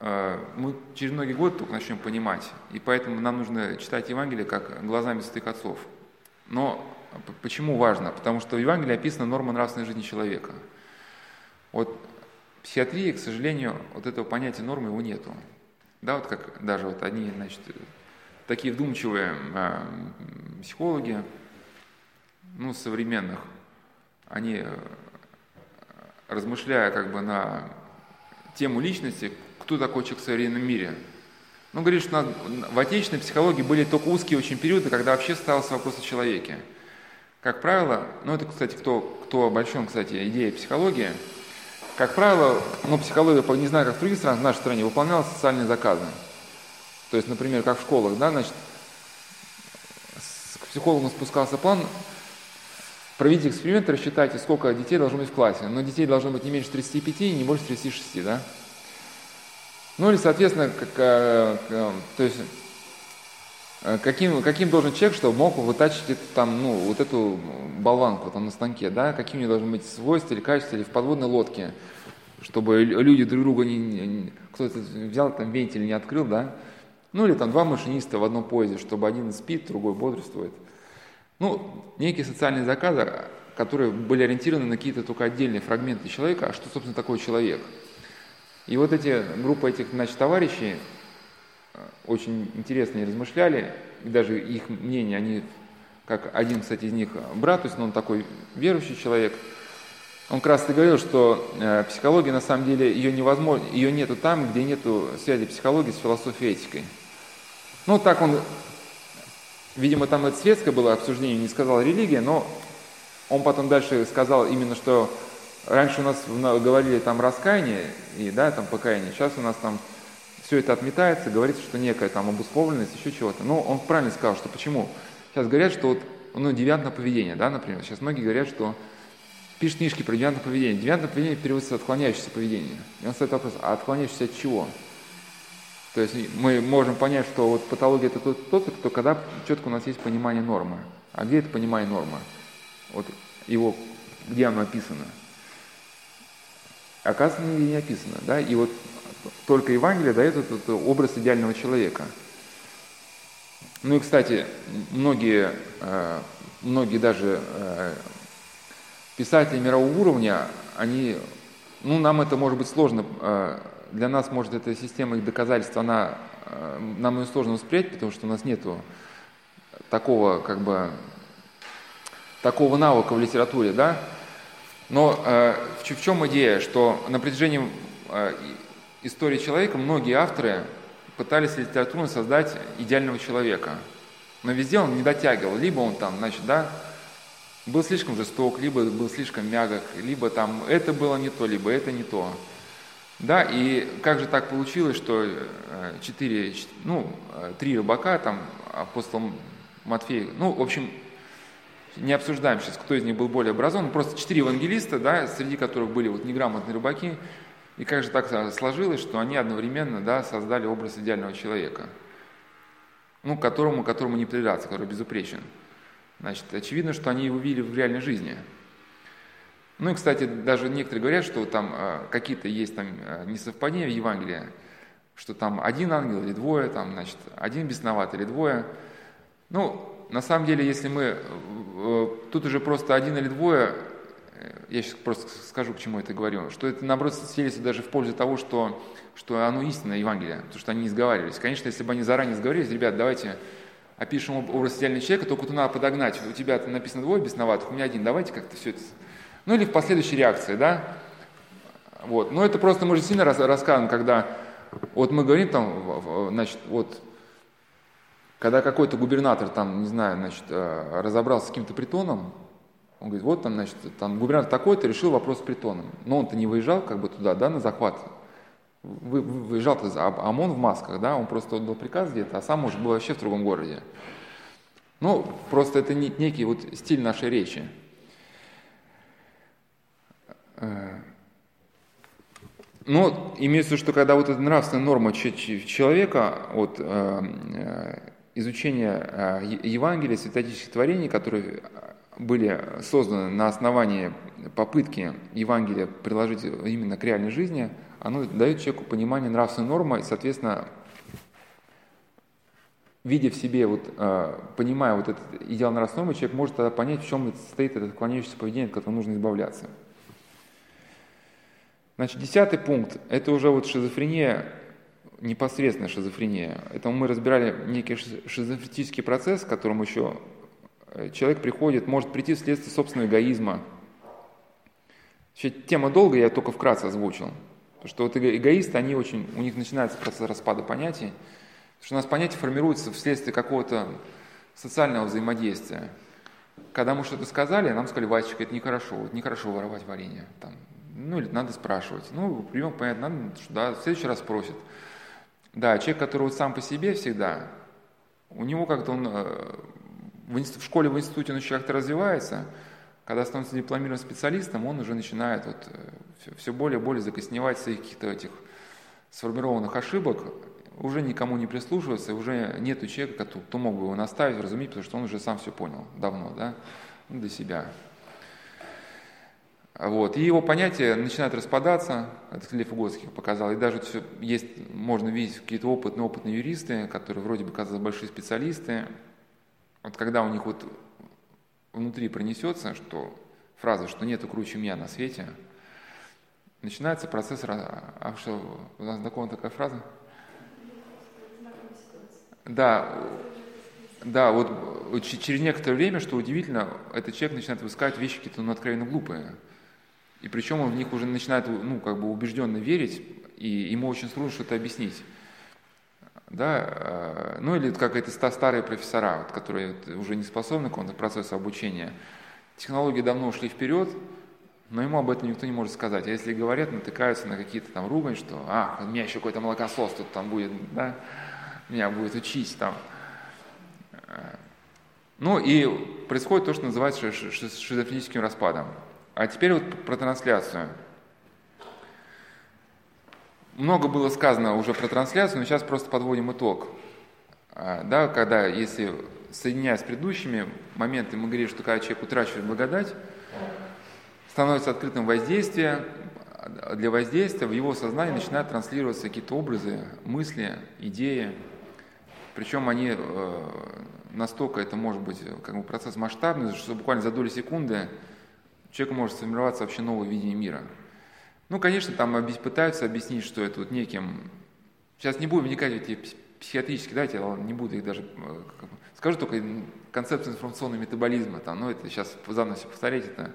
э, мы через многие годы только начнем понимать, и поэтому нам нужно читать Евангелие как глазами святых отцов. Но почему важно? Потому что в Евангелии описана норма нравственной жизни человека. Вот в психиатрии, к сожалению, вот этого понятия нормы его нету. Да, вот как даже вот одни, значит, такие вдумчивые э, психологи, ну, современных, они, э, размышляя как бы на тему личности, кто такой человек в современном мире, ну, говорит, что в отечественной психологии были только узкие очень периоды, когда вообще ставился вопрос о человеке. Как правило, ну это, кстати, кто, кто обольщен, кстати, идеей психологии, как правило, ну, психология, не знаю, как в других странах, в нашей стране, выполняла социальные заказы. То есть, например, как в школах, да, значит, к психологу спускался план, Проведите эксперимент, рассчитайте, сколько детей должно быть в классе. Но детей должно быть не меньше 35 и не больше 36, да? Ну или, соответственно, как, э, то есть, э, каким, каким должен человек, чтобы мог вытачить эту, там, ну, вот эту болванку там на станке, да? Каким у должны быть свойства или качества, или в подводной лодке, чтобы люди друг друга не, не кто-то взял там вентиль не открыл, да? Ну или там два машиниста в одном поезде, чтобы один спит, другой бодрствует. Ну, некие социальные заказы, которые были ориентированы на какие-то только отдельные фрагменты человека, а что, собственно, такое человек. И вот эти группа этих, значит, товарищей э, очень интересные размышляли, и даже их мнение, они, как один, кстати, из них брат, то есть он такой верующий человек, он как раз и говорил, что э, психология, на самом деле, ее невозможно, ее нету там, где нету связи психологии с философией этикой. Ну, так он Видимо, там это светское было обсуждение, не сказал религия, но он потом дальше сказал именно, что раньше у нас говорили там раскаяние и да, там покаяние, сейчас у нас там все это отметается, говорится, что некая там обусловленность, еще чего-то. Но он правильно сказал, что почему? Сейчас говорят, что вот, ну, девиантное поведение, да, например. Сейчас многие говорят, что пишут книжки про девиантное поведение. Девиантное поведение переводится отклоняющееся поведение. И он ставит вопрос, а отклоняющееся от чего? То есть мы можем понять, что вот патология это тот, тот, кто когда четко у нас есть понимание нормы. А где это понимание нормы? Вот его, где оно описано? Оказывается, нигде не описано. Да? И вот только Евангелие дает этот образ идеального человека. Ну и, кстати, многие, э, многие даже э, писатели мирового уровня, они ну, нам это может быть сложно, э, для нас, может, эта система их доказательств, она, нам ее сложно воспринять, потому что у нас нету такого, как бы, такого навыка в литературе, да, но э, в, чем идея, что на протяжении э, истории человека многие авторы пытались литературно создать идеального человека, но везде он не дотягивал, либо он там, значит, да, был слишком жесток, либо был слишком мягок, либо там это было не то, либо это не то. Да, и как же так получилось, что э, четыре, ну, э, три рыбака, там, апостол Матфей, ну, в общем, не обсуждаем сейчас, кто из них был более образован, просто четыре евангелиста, да, среди которых были вот неграмотные рыбаки, и как же так сложилось, что они одновременно, да, создали образ идеального человека, ну, которому, которому не придираться, который безупречен. Значит, очевидно, что они его видели в реальной жизни. Ну и, кстати, даже некоторые говорят, что там э, какие-то есть там э, несовпадения в Евангелии, что там один ангел или двое, там, значит, один бесноват или двое. Ну, на самом деле, если мы... Э, тут уже просто один или двое, э, я сейчас просто скажу, к чему это говорю, что это, наоборот, свидетельствует даже в пользу того, что, что оно истинное Евангелие, потому что они не сговорились. Конечно, если бы они заранее сговорились, ребят, давайте опишем образ идеального человека, только тут надо подогнать. У тебя написано двое бесноватых, у меня один. Давайте как-то все это... Ну или в последующей реакции, да? Вот. Но это просто мы же сильно рассказываем, когда вот мы говорим там, значит, вот когда какой-то губернатор там, не знаю, значит, э, разобрался с каким-то притоном, он говорит, вот там, значит, там губернатор такой-то решил вопрос с притоном. Но он-то не выезжал как бы туда, да, на захват вы, выезжал-то ОМОН в масках, да, он просто отдал приказ где-то, а сам уже был вообще в другом городе. Ну, просто это не, некий вот стиль нашей речи. Э, но имеется в виду, что когда вот эта нравственная норма человека, вот, э, э, изучение Евангелия, святотических творений, которые были созданы на основании попытки Евангелия приложить именно к реальной жизни, оно дает человеку понимание нравственной нормы, и, соответственно, видя в себе, вот, э, понимая вот этот идеал нравственной нормы, человек может тогда понять, в чем состоит это отклоняющееся поведение, от которого нужно избавляться. Значит, десятый пункт – это уже вот шизофрения, непосредственная шизофрения. Это мы разбирали некий шизофренический процесс, к которому еще э, человек приходит, может прийти вследствие собственного эгоизма. Вообще, тема долгая, я только вкратце озвучил. Потому что вот эгоисты, они очень, у них начинается процесс распада понятий, потому что у нас понятия формируются вследствие какого-то социального взаимодействия. Когда мы что-то сказали, нам сказали, Васечка, это нехорошо, вот нехорошо воровать варенье. Там, ну, или надо спрашивать. Ну, примем, понятно, надо, да, в следующий раз спросит. Да, человек, который вот сам по себе всегда, у него как-то он э, в, в школе, в институте он еще как-то развивается, когда становится дипломированным специалистом, он уже начинает вот все, э, все более и более закосневать своих каких-то этих сформированных ошибок, уже никому не прислушиваться, уже нет человека, кто, мог бы его наставить, разуметь, потому что он уже сам все понял давно, да, для себя. Вот. И его понятия начинают распадаться, это Лев Угодский показал, и даже есть, можно видеть какие-то опытные, опытные юристы, которые вроде бы, казалось, большие специалисты, вот когда у них вот внутри пронесется, что фраза, что нету круче меня на свете, начинается процесс... А что, у нас знакома такая фраза? Да, да, вот через некоторое время, что удивительно, этот человек начинает высказывать вещи какие-то ну, откровенно глупые. И причем он в них уже начинает, ну, как бы убежденно верить, и ему очень сложно что-то объяснить да, э, ну или как это старые профессора, вот, которые уже не способны к какому-то процессу обучения. Технологии давно ушли вперед, но ему об этом никто не может сказать. А если говорят, натыкаются на какие-то там ругань, что «а, у меня еще какой-то молокосос тут там будет, да, меня будет учить там». Э, ну и происходит то, что называется шизофреническим распадом. А теперь вот про трансляцию – много было сказано уже про трансляцию, но сейчас просто подводим итог. А, да, когда, если соединяя с предыдущими моментами, мы говорили, что когда человек утрачивает благодать, становится открытым воздействие, для воздействия в его сознании начинают транслироваться какие-то образы, мысли, идеи. Причем они э, настолько, это может быть как бы процесс масштабный, что буквально за доли секунды человек может сформироваться вообще новое видение мира – Ну, конечно, там пытаются объяснить, что это вот неким... Сейчас не будем вникать в эти психиатрические, да, я не буду их даже... Э, скажу только концепцию информационного метаболизма, там, ну, это сейчас заново все повторять, это...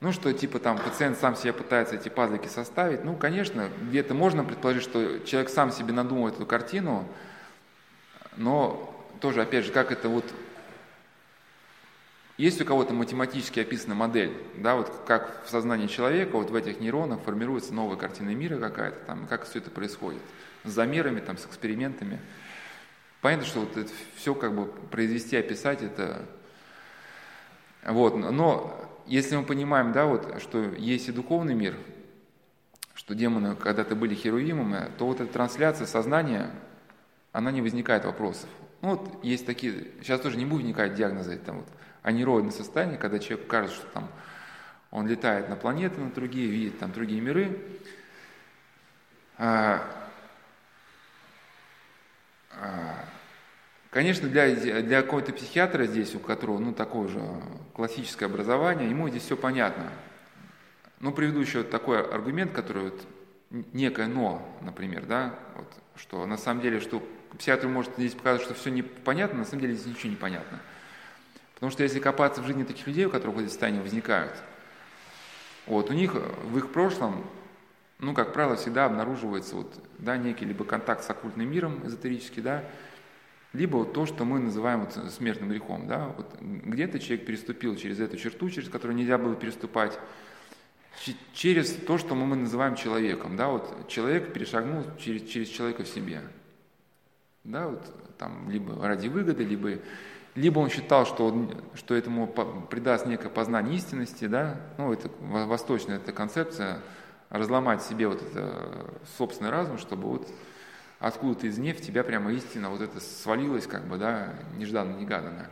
Ну, что типа там пациент сам себе пытается эти пазлики составить. Ну, конечно, где-то можно предположить, что человек сам себе надумал эту картину, но тоже, опять же, как это вот есть у кого-то математически описана модель, да, вот как в сознании человека, вот в этих нейронах формируется новая картина мира какая-то, там, как все это происходит, с замерами, там, с экспериментами. Понятно, что вот это все как бы произвести, описать, это... Вот, но если мы понимаем, да, вот, что есть и духовный мир, что демоны когда-то были херувимами, то вот эта трансляция сознания, она не возникает вопросов. Ну вот есть такие, сейчас тоже не будет вникать диагнозы, там вот анейроидное состояние, когда человеку кажется, что там он летает на планеты, на другие, видит там другие миры. А, а, конечно, для, для какого-то психиатра здесь, у которого ну, такое же классическое образование, ему здесь все понятно. Ну, приведу еще такой аргумент, который вот некое «но», например, да, вот, что на самом деле, что психиатру может здесь показать, что все непонятно, на самом деле здесь ничего не понятно. Потому что если копаться в жизни таких людей, у которых эти состояния возникают, вот, у них в их прошлом, ну, как правило, всегда обнаруживается вот, да, некий либо контакт с оккультным миром эзотерический, да, либо вот то, что мы называем вот смертным грехом. Да? Вот где-то человек переступил через эту черту, через которую нельзя было переступать, через то, что мы называем человеком. Да? Вот человек перешагнул через, через человека в себе. Да? Вот, там, либо ради выгоды, либо либо он считал, что, он, что этому придаст некое познание истинности, да, ну, это восточная эта концепция, разломать себе вот это собственный разум, чтобы вот откуда-то из нефти тебя прямо истина вот это свалилось, как бы, да, нежданно-негаданно.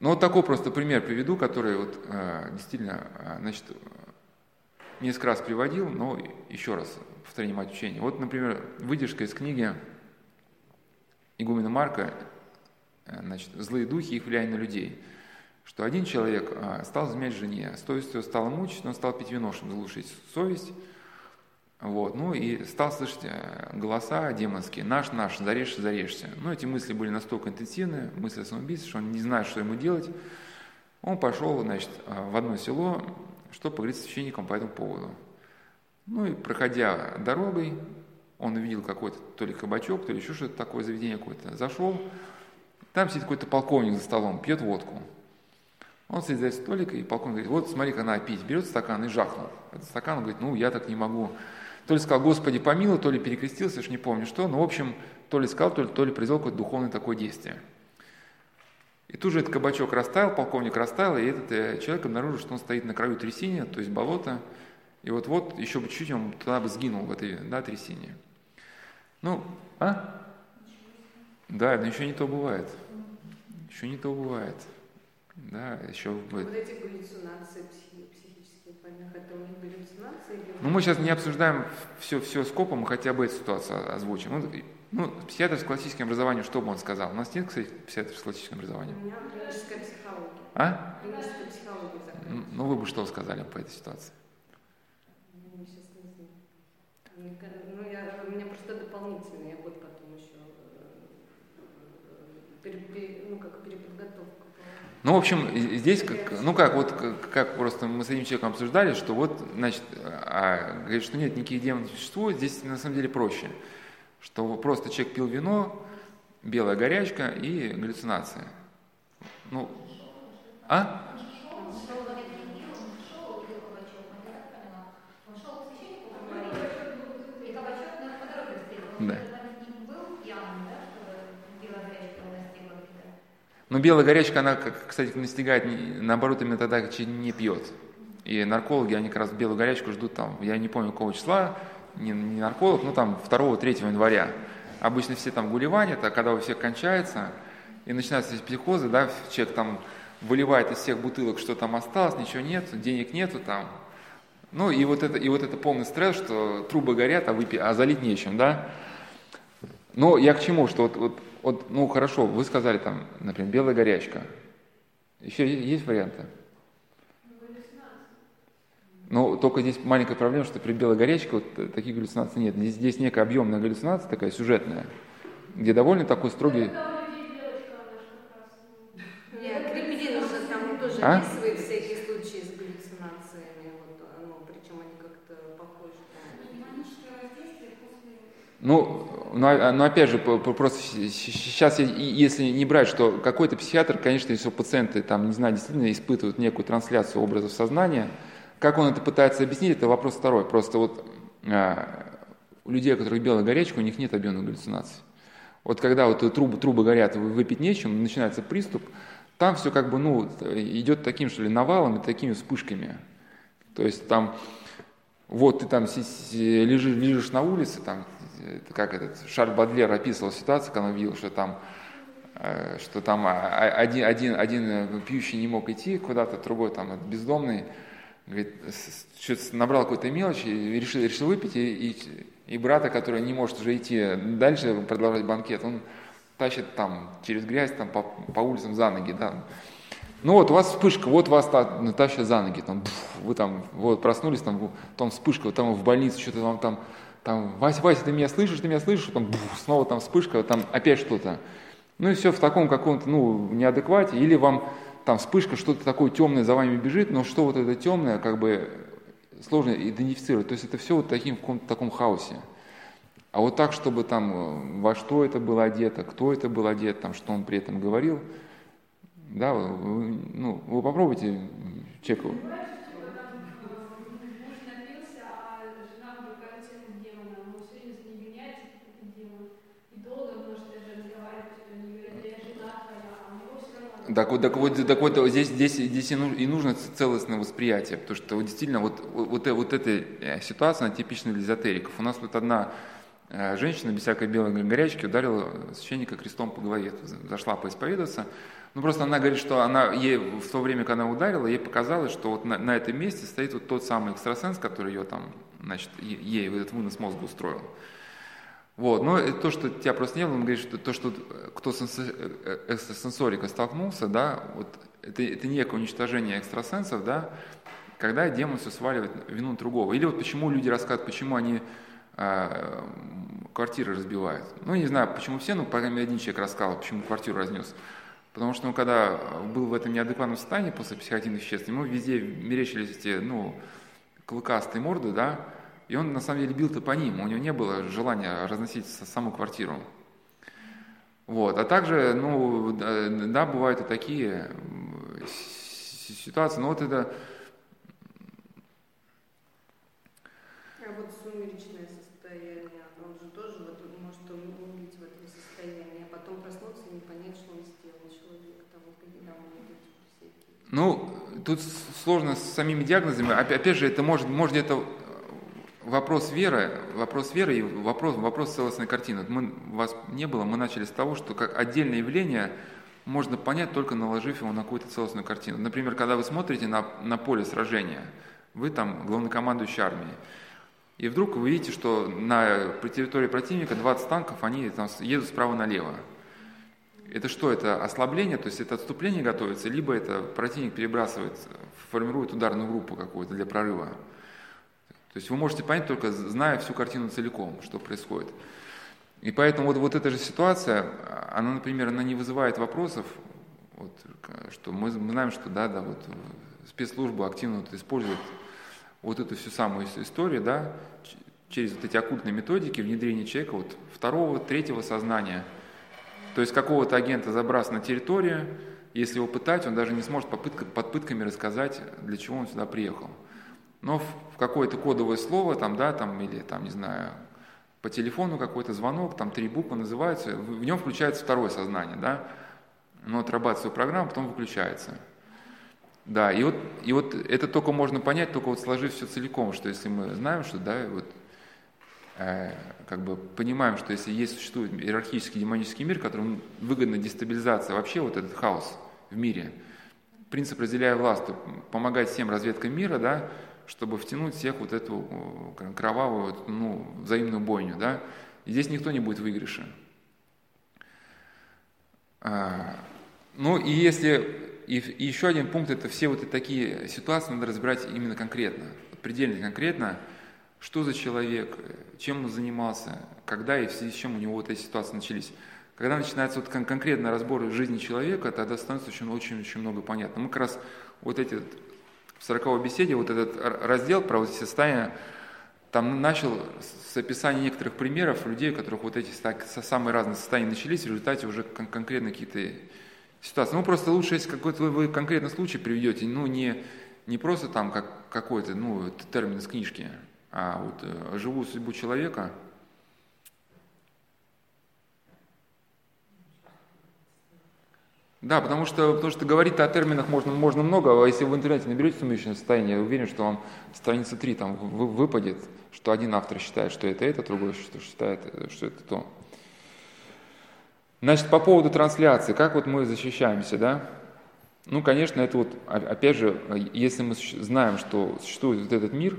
Ну, вот такой просто пример приведу, который вот э, действительно, э, значит, несколько раз приводил, но еще раз повторение мать учения. Вот, например, выдержка из книги игумена Марка Э, значит, злые духи, их влияние на людей. Что один человек а, стал изменять жене, совестью стал мучить, но он стал пить вино, чтобы заглушить совесть. Вот. Ну и стал слышать э, голоса демонские, наш, наш, зарежься, зарежься. Ну эти мысли были настолько интенсивны, мысли о самоубийстве, что он не знает, что ему делать. Он пошел, значит, а, в одно село, чтобы поговорить с священником по этому поводу. Ну и проходя дорогой, он увидел какой-то то ли кабачок, то ли еще что-то такое заведение какое-то. Зашел, там сидит какой-то полковник за столом, пьет водку. Он сидит за столик, и полковник говорит, вот смотри, как надо пить. Берет стакан и жахнул. Этот стакан, он говорит, ну, я так не могу. То ли сказал, Господи, помилуй, то ли перекрестился, уж не помню что. Но, в общем, то ли сказал, то ли, то ли произвел какое-то духовное такое действие. И тут же этот кабачок растаял, полковник растаял, и этот э, человек обнаружил, что он стоит на краю трясины, то есть болота. И вот-вот, еще бы чуть-чуть, он туда бы сгинул, в этой да, трясине. Ну, а? Да, но еще не то бывает еще не то бывает. Да, еще будет. Вот эти галлюцинации психические помех, это у них галлюцинации? Или... Ну, мы сейчас не обсуждаем все, все скопом, мы хотя бы эту ситуацию озвучим. Ну, ну, психиатр с классическим образованием, что бы он сказал? У нас нет, кстати, психиатра с классическим образованием? У меня клиническая психология. А? Клиническая психология. Ну, ну, вы бы что сказали по этой ситуации? Ну, сейчас не знаю. Ну, я, у меня просто дополнительный, я еще ну, как переподготовка. Ну, в общем, здесь, как, ну как, вот как просто мы с этим человеком обсуждали, что вот, значит, а, говорит, что нет, никаких демонов не существует, здесь на самом деле проще, что просто человек пил вино, белая горячка и галлюцинация. Ну, а? Да. Но белая горячка, она, кстати, настигает, наоборот, именно тогда, когда не пьет. И наркологи, они как раз белую горячку ждут там, я не помню какого числа, не, не нарколог, ну там 2-3 января. Обычно все там гулевания, это когда у всех кончается, и начинаются психозы, да, человек там выливает из всех бутылок, что там осталось, ничего нет, денег нету там. Ну и вот это, и вот это полный стресс, что трубы горят, а, выпи, а залить нечем, да. Но я к чему, что вот, вот вот, ну хорошо, вы сказали там, например, белая горячка. Еще есть варианты? Но только здесь маленькая проблема, что при белой горячке вот таких галлюцинаций нет. Здесь, здесь некая объемная галлюцинация, такая сюжетная, где довольно такой строгий... Нет, Крепелин уже там тоже А? описывает всякие случаи с галлюцинациями, вот, ну, причем они как-то похожи. Ну, но, а- но опять же, просто сейчас, если не брать, что какой-то психиатр, конечно, если пациенты, там, не знаю, действительно испытывают некую трансляцию образов сознания, как он это пытается объяснить, это вопрос второй. Просто вот а, у людей, у которых белая горячка, у них нет объемных галлюцинаций. Вот когда вот трубы, трубы горят, вы- выпить нечем, начинается приступ, там все как бы, ну, идет таким, что ли, навалом и такими вспышками. То есть там, вот ты там лежишь, лежишь на улице, там, как этот Шарль Бадлер описывал ситуацию, когда он видел, что там, э, что там а- один, один, один э, пьющий не мог идти куда-то, другой там бездомный, говорит, что-то набрал какой-то мелочи, решил, решил выпить, и, и, и брата, который не может уже идти дальше, продолжать банкет, он тащит там через грязь там, по, по улицам за ноги, да. Ну вот, у вас вспышка, вот вас та- тащат за ноги, там, вы там, вот, проснулись, там, там вспышка, вот там в больнице, что-то вам там, там, Вася, Вася, ты меня слышишь, ты меня слышишь, там, пф, снова там вспышка, там опять что-то. Ну и все в таком каком-то, ну, неадеквате, или вам там вспышка, что-то такое темное за вами бежит, но что вот это темное, как бы сложно идентифицировать. То есть это все вот таким в каком-то таком хаосе. А вот так, чтобы там э, во что это было одето, кто это был одет, там, что он при этом говорил, да, вы, ну, вы попробуйте м, человеку. Муж напился, а жена вдруг тему демона. Он все время с ней гоняется, как это демон. И долго может даже разговаривать, что они говорят, да я жена твоя, а у него все равно... Так вот, так вот, так вот здесь, здесь, здесь и, ну- нужно целостное восприятие, потому что вот действительно вот, вот, э- вот эта э, ситуация, она типична для эзотериков. У нас вот одна э, женщина без всякой белой горячки ударила священника крестом по голове, зашла поисповедоваться. Ну просто она говорит, что она, ей в то время, когда она ударила, ей показалось, что вот на, на этом месте стоит вот тот самый экстрасенс, который ее там, значит, ей этот вынос мозга устроил. Вот, но это то, что тебя просто не было, он говорит, что то, что э, кто с э, э, экстрасенсорикой столкнулся, да, вот это, это некое уничтожение экстрасенсов, да, когда демон все сваливает вину другого. Или вот почему люди рассказывают, почему они э, квартиры разбивают. Ну, не знаю, почему все, но, по крайней мере, один человек рассказал, почему квартиру разнес. Потому что, ну, когда был в этом неадекватном состоянии после психоактивных веществ, ему везде мерещились эти, ну, клыкастые морды, да, и он, на самом деле, бил-то по ним, у него не было желания разносить саму квартиру. Вот. А также, ну, да, бывают и такие ситуации, но вот это, А вот сумеречное состояние, он же тоже вот может убить в этом состоянии, а потом проснуться и не понять, что он сделал человек, там, идет всякие. ну, тут сложно с самими диагнозами, Опя- опять же, это может, может это вопрос веры, вопрос веры и вопрос, вопрос целостной картины. Мы, вас не было, мы начали с того, что как отдельное явление можно понять, только наложив его на какую-то целостную картину. Например, когда вы смотрите на, на поле сражения, вы там главнокомандующий армии, и вдруг вы видите, что на территории противника 20 танков, они там едут справа налево. Это что, это ослабление, то есть это отступление готовится, либо это противник перебрасывает, формирует ударную группу какую-то для прорыва. То есть вы можете понять только зная всю картину целиком, что происходит. И поэтому вот, вот эта же ситуация, она, например, она не вызывает вопросов, вот, что мы, мы знаем, что да, да, вот э, спецслужбы активно вот используют вот эту всю самую ис- историю, да, через вот эти оккультные методики внедрения человека вот второго, третьего сознания. То есть какого-то агента забрасывать на территорию, если его пытать, он даже не сможет попытка- под пытками рассказать, для чего он сюда приехал. Но в, какое-то кодовое слово, там, да, там, или, там, не знаю, по телефону какой-то звонок, там три буквы называются, в, нем включается второе сознание, да, оно отрабатывает свою программу, потом выключается. Да, и вот, и вот это только можно понять, только вот сложив все целиком, что если мы знаем, что, да, вот, э, как бы понимаем, что если есть существует иерархический демонический мир, которому выгодна дестабилизация вообще вот этот хаос в мире, принцип разделяя власть, помогать всем разведкам мира, да, чтобы втянуть всех вот эту кровавую, ну, взаимную бойню, да, и здесь никто не будет в выигрыше. А, ну и если и, еще один пункт это все вот такие ситуации надо разбирать именно конкретно. предельно конкретно, что за человек, чем он занимался, когда и в связи с чем у него вот эти ситуации начались. Когда начинается вот кон- конкретный разбор жизни человека, тогда становится очень, очень, очень много понятно. Мы как раз вот эти в 40 беседе, вот этот раздел про состояния, там начал с описания некоторых примеров людей, у которых вот эти самые разные состояния начались, в результате уже кон- конкретно какие-то ситуации. Ну, просто лучше, если какой-то вы, вы конкретный случай приведете, ну, не, не просто там как, какой-то, ну, термин из книжки, а вот э, живую судьбу человека. Да, потому что, потому что говорить о терминах можно, можно много, а если вы в интернете наберете сумеречное состояние, я уверен, что вам страница 3 там выпадет, что один автор считает, что это это, другой что считает, что это то. Значит, по поводу трансляции, как вот мы защищаемся, да? Ну, конечно, это вот, опять же, если мы знаем, что существует вот этот мир,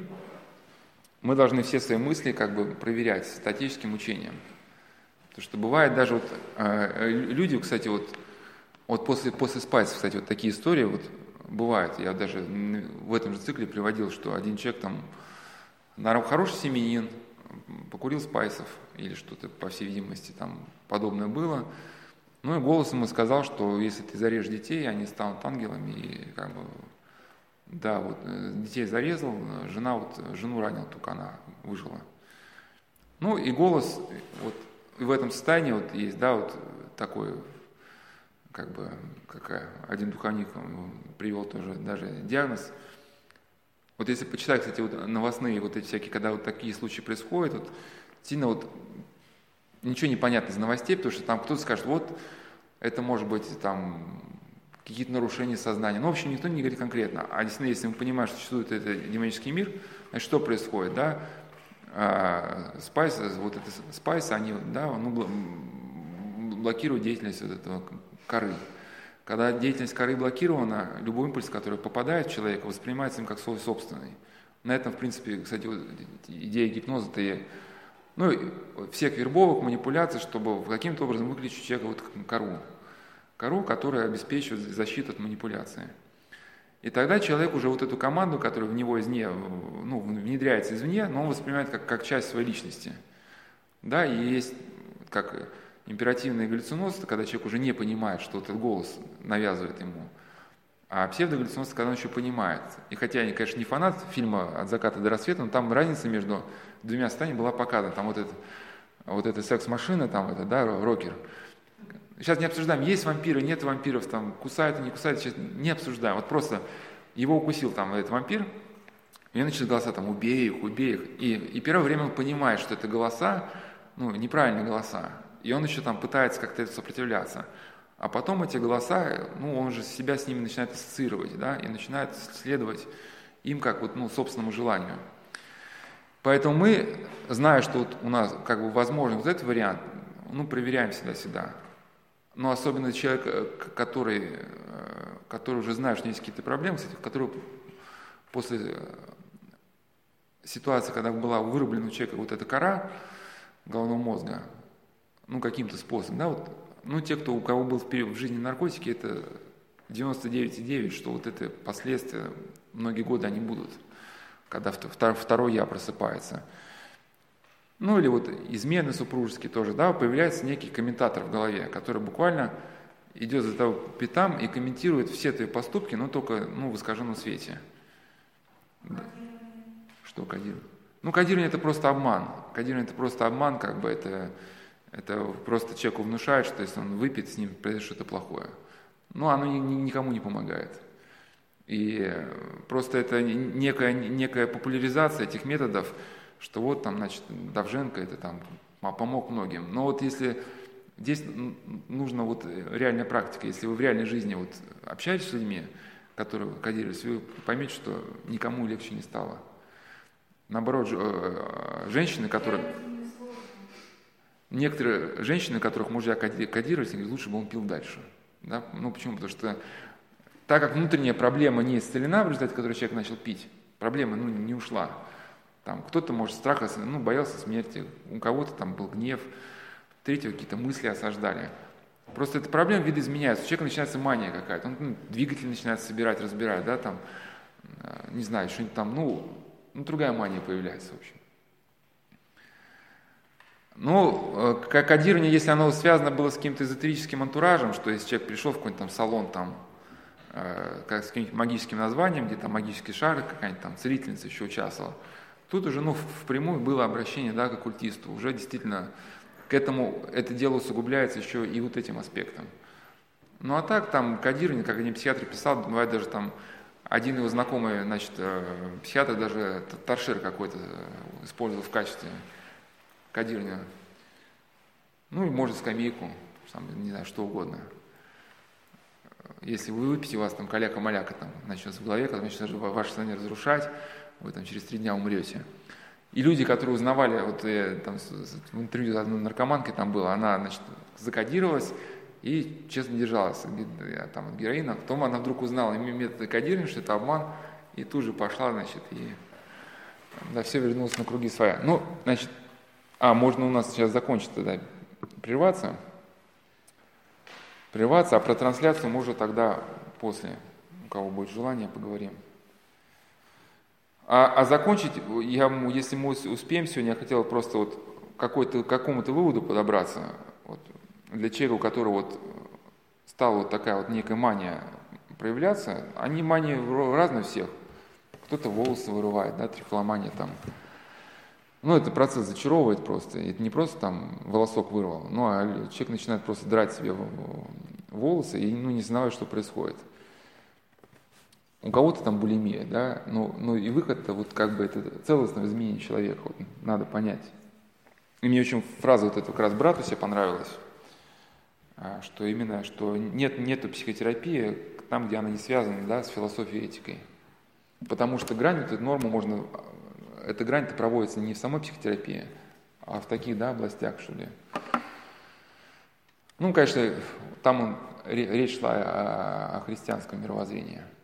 мы должны все свои мысли как бы проверять статическим учением. Потому что бывает даже вот э, люди, кстати, вот, вот после, после спайса, кстати, вот такие истории вот бывают. Я даже в этом же цикле приводил, что один человек там, наверное, хороший семьянин, покурил спайсов или что-то, по всей видимости, там подобное было. Ну и голосом ему сказал, что если ты зарежешь детей, они станут ангелами, и как бы, да, вот э, детей зарезал, жена вот, жену ранил, только она выжила. Ну и голос, вот в этом состоянии вот есть, да, вот такой, как бы, какая, один духовник привел тоже даже диагноз. Вот если почитать, кстати, вот новостные вот эти всякие, когда вот такие случаи происходят, вот сильно вот ничего не понятно из новостей, потому что там кто-то скажет, вот это может быть там какие-то нарушения сознания. Ну, в общем, никто не говорит конкретно. А действительно, если мы понимаем, что существует этот демонический мир, значит, что происходит, да? А, спайс, вот это спайс, они, да, ну, блокируют деятельность вот этого коры. Когда деятельность коры блокирована, любой импульс, который попадает в человека, воспринимается им как свой собственный. На этом, в принципе, кстати, идея гипноза-то ну, всех вербовок, манипуляций, чтобы каким-то образом выключить человека вот кору. Кору, которая обеспечивает защиту от манипуляции. И тогда человек уже вот эту команду, которая в него извне, ну, внедряется извне, но он воспринимает как, как часть своей личности. Да, и есть как императивные галлюцинозы, когда человек уже не понимает, что этот голос навязывает ему. А псевдогаллюцинозы, когда он еще понимает. И хотя я, конечно, не фанат фильма «От заката до рассвета», но там разница между двумя состояниями была показана. Там вот, это, вот эта секс-машина, там это, да, рокер. Сейчас не обсуждаем, есть вампиры, нет вампиров, там, кусают, не кусают, сейчас не обсуждаем. Вот просто его укусил там этот вампир, и он начали голоса там, убей их, убей их. И, и первое время он понимает, что это голоса, ну, неправильные голоса. И он еще там пытается как-то сопротивляться. А потом эти голоса, ну, он же себя с ними начинает ассоциировать, да, и начинает следовать им как вот, ну, собственному желанию. Поэтому мы, зная, что вот у нас как бы возможен вот этот вариант, ну, проверяем всегда-всегда. Но особенно человек, э, который, э, который уже знает, что есть какие-то проблемы, кстати, который после ситуации, когда была вырублена у человека вот эта кора головного мозга, ну, каким-то способом, да, вот, ну, те, кто, у кого был в, в жизни наркотики, это 99,9, что вот это последствия многие годы они будут, когда второй я просыпается. Ну или вот измены супружеские тоже, да, появляется некий комментатор в голове, который буквально идет за того пятам и комментирует все твои поступки, но только ну, в искаженном свете. Да. Что кодирование? Ну, кодирование это просто обман. Кодирование это просто обман, как бы это, это просто человеку внушает, что если он выпьет, с ним произойдет что-то плохое. Но оно ни, ни, никому не помогает. И просто это некая, некая популяризация этих методов, что вот там, значит, Давженко это там помог многим. Но вот если здесь нужна вот реальная практика, если вы в реальной жизни вот общаетесь с людьми, которые кодировались, вы поймете, что никому легче не стало. Наоборот, э, женщины, которые... Некоторые женщины, которых мужья кодировались, говорят, лучше бы он пил дальше. Да? Ну почему? Потому что так как внутренняя проблема не исцелена, в результате которой человек начал пить, проблема ну, не ушла. Там кто-то, может, страха, ну, боялся смерти, у кого-то там был гнев, третьего какие-то мысли осаждали. Просто эта проблема видоизменяется, у человека начинается мания какая-то, он ну, двигатель начинает собирать, разбирать, да, там, э, не знаю, что-нибудь там, ну, ну, другая мания появляется, в общем. Ну, как кодирование, если оно связано было с каким-то эзотерическим антуражем, что если человек пришел в какой-нибудь там салон, там, э, как с каким-нибудь магическим названием, где там магический шар, какая-нибудь там целительница еще участвовала, тут уже, ну, впрямую было обращение, да, к оккультисту, уже действительно к этому, это дело усугубляется еще и вот этим аспектом. Ну, а так, там, кодирование, как один психиатр писал, бывает даже там, один его знакомый, значит, э, психиатр даже торшер какой-то э, использовал в качестве кодирования. Ну и может скамейку, там, не знаю, что угодно. Если вы выпьете, у вас там каляка-маляка там начнется в голове, когда начнется ваше сознание разрушать, вы там через три дня умрете. И люди, которые узнавали, вот я, там, в интервью с одной наркоманкой там было, она, значит, закодировалась и честно держалась там, от героина. Потом она вдруг узнала метод кодирования, что это обман, и тут же пошла, значит, и да, все вернулось на круги своя. Ну, значит, а, можно у нас сейчас закончить тогда, прерваться. Прерваться, а про трансляцию мы уже тогда после, у кого будет желание, поговорим. А, а закончить, я, если мы успеем сегодня, я хотел просто вот какой-то, к какому-то выводу подобраться, вот, для человека, у которого вот стала вот такая вот некая мания проявляться, они мании разные всех. Кто-то волосы вырывает, да, трихоломания там, ну, это процесс зачаровывает просто. Это не просто там волосок вырвал, ну, а человек начинает просто драть себе волосы и ну, не знает, что происходит. У кого-то там булимия, да, ну, ну и выход-то вот как бы это целостное изменение человека, вот, надо понять. И мне очень фраза вот эта как раз брату себе понравилась, а, что именно, что нет, нету психотерапии там, где она не связана, да, с философией этикой. Потому что грань, эту норму можно эта грань-то проводится не в самой психотерапии, а в таких да, областях, что ли. Ну, конечно, там он, речь шла о, о христианском мировоззрении –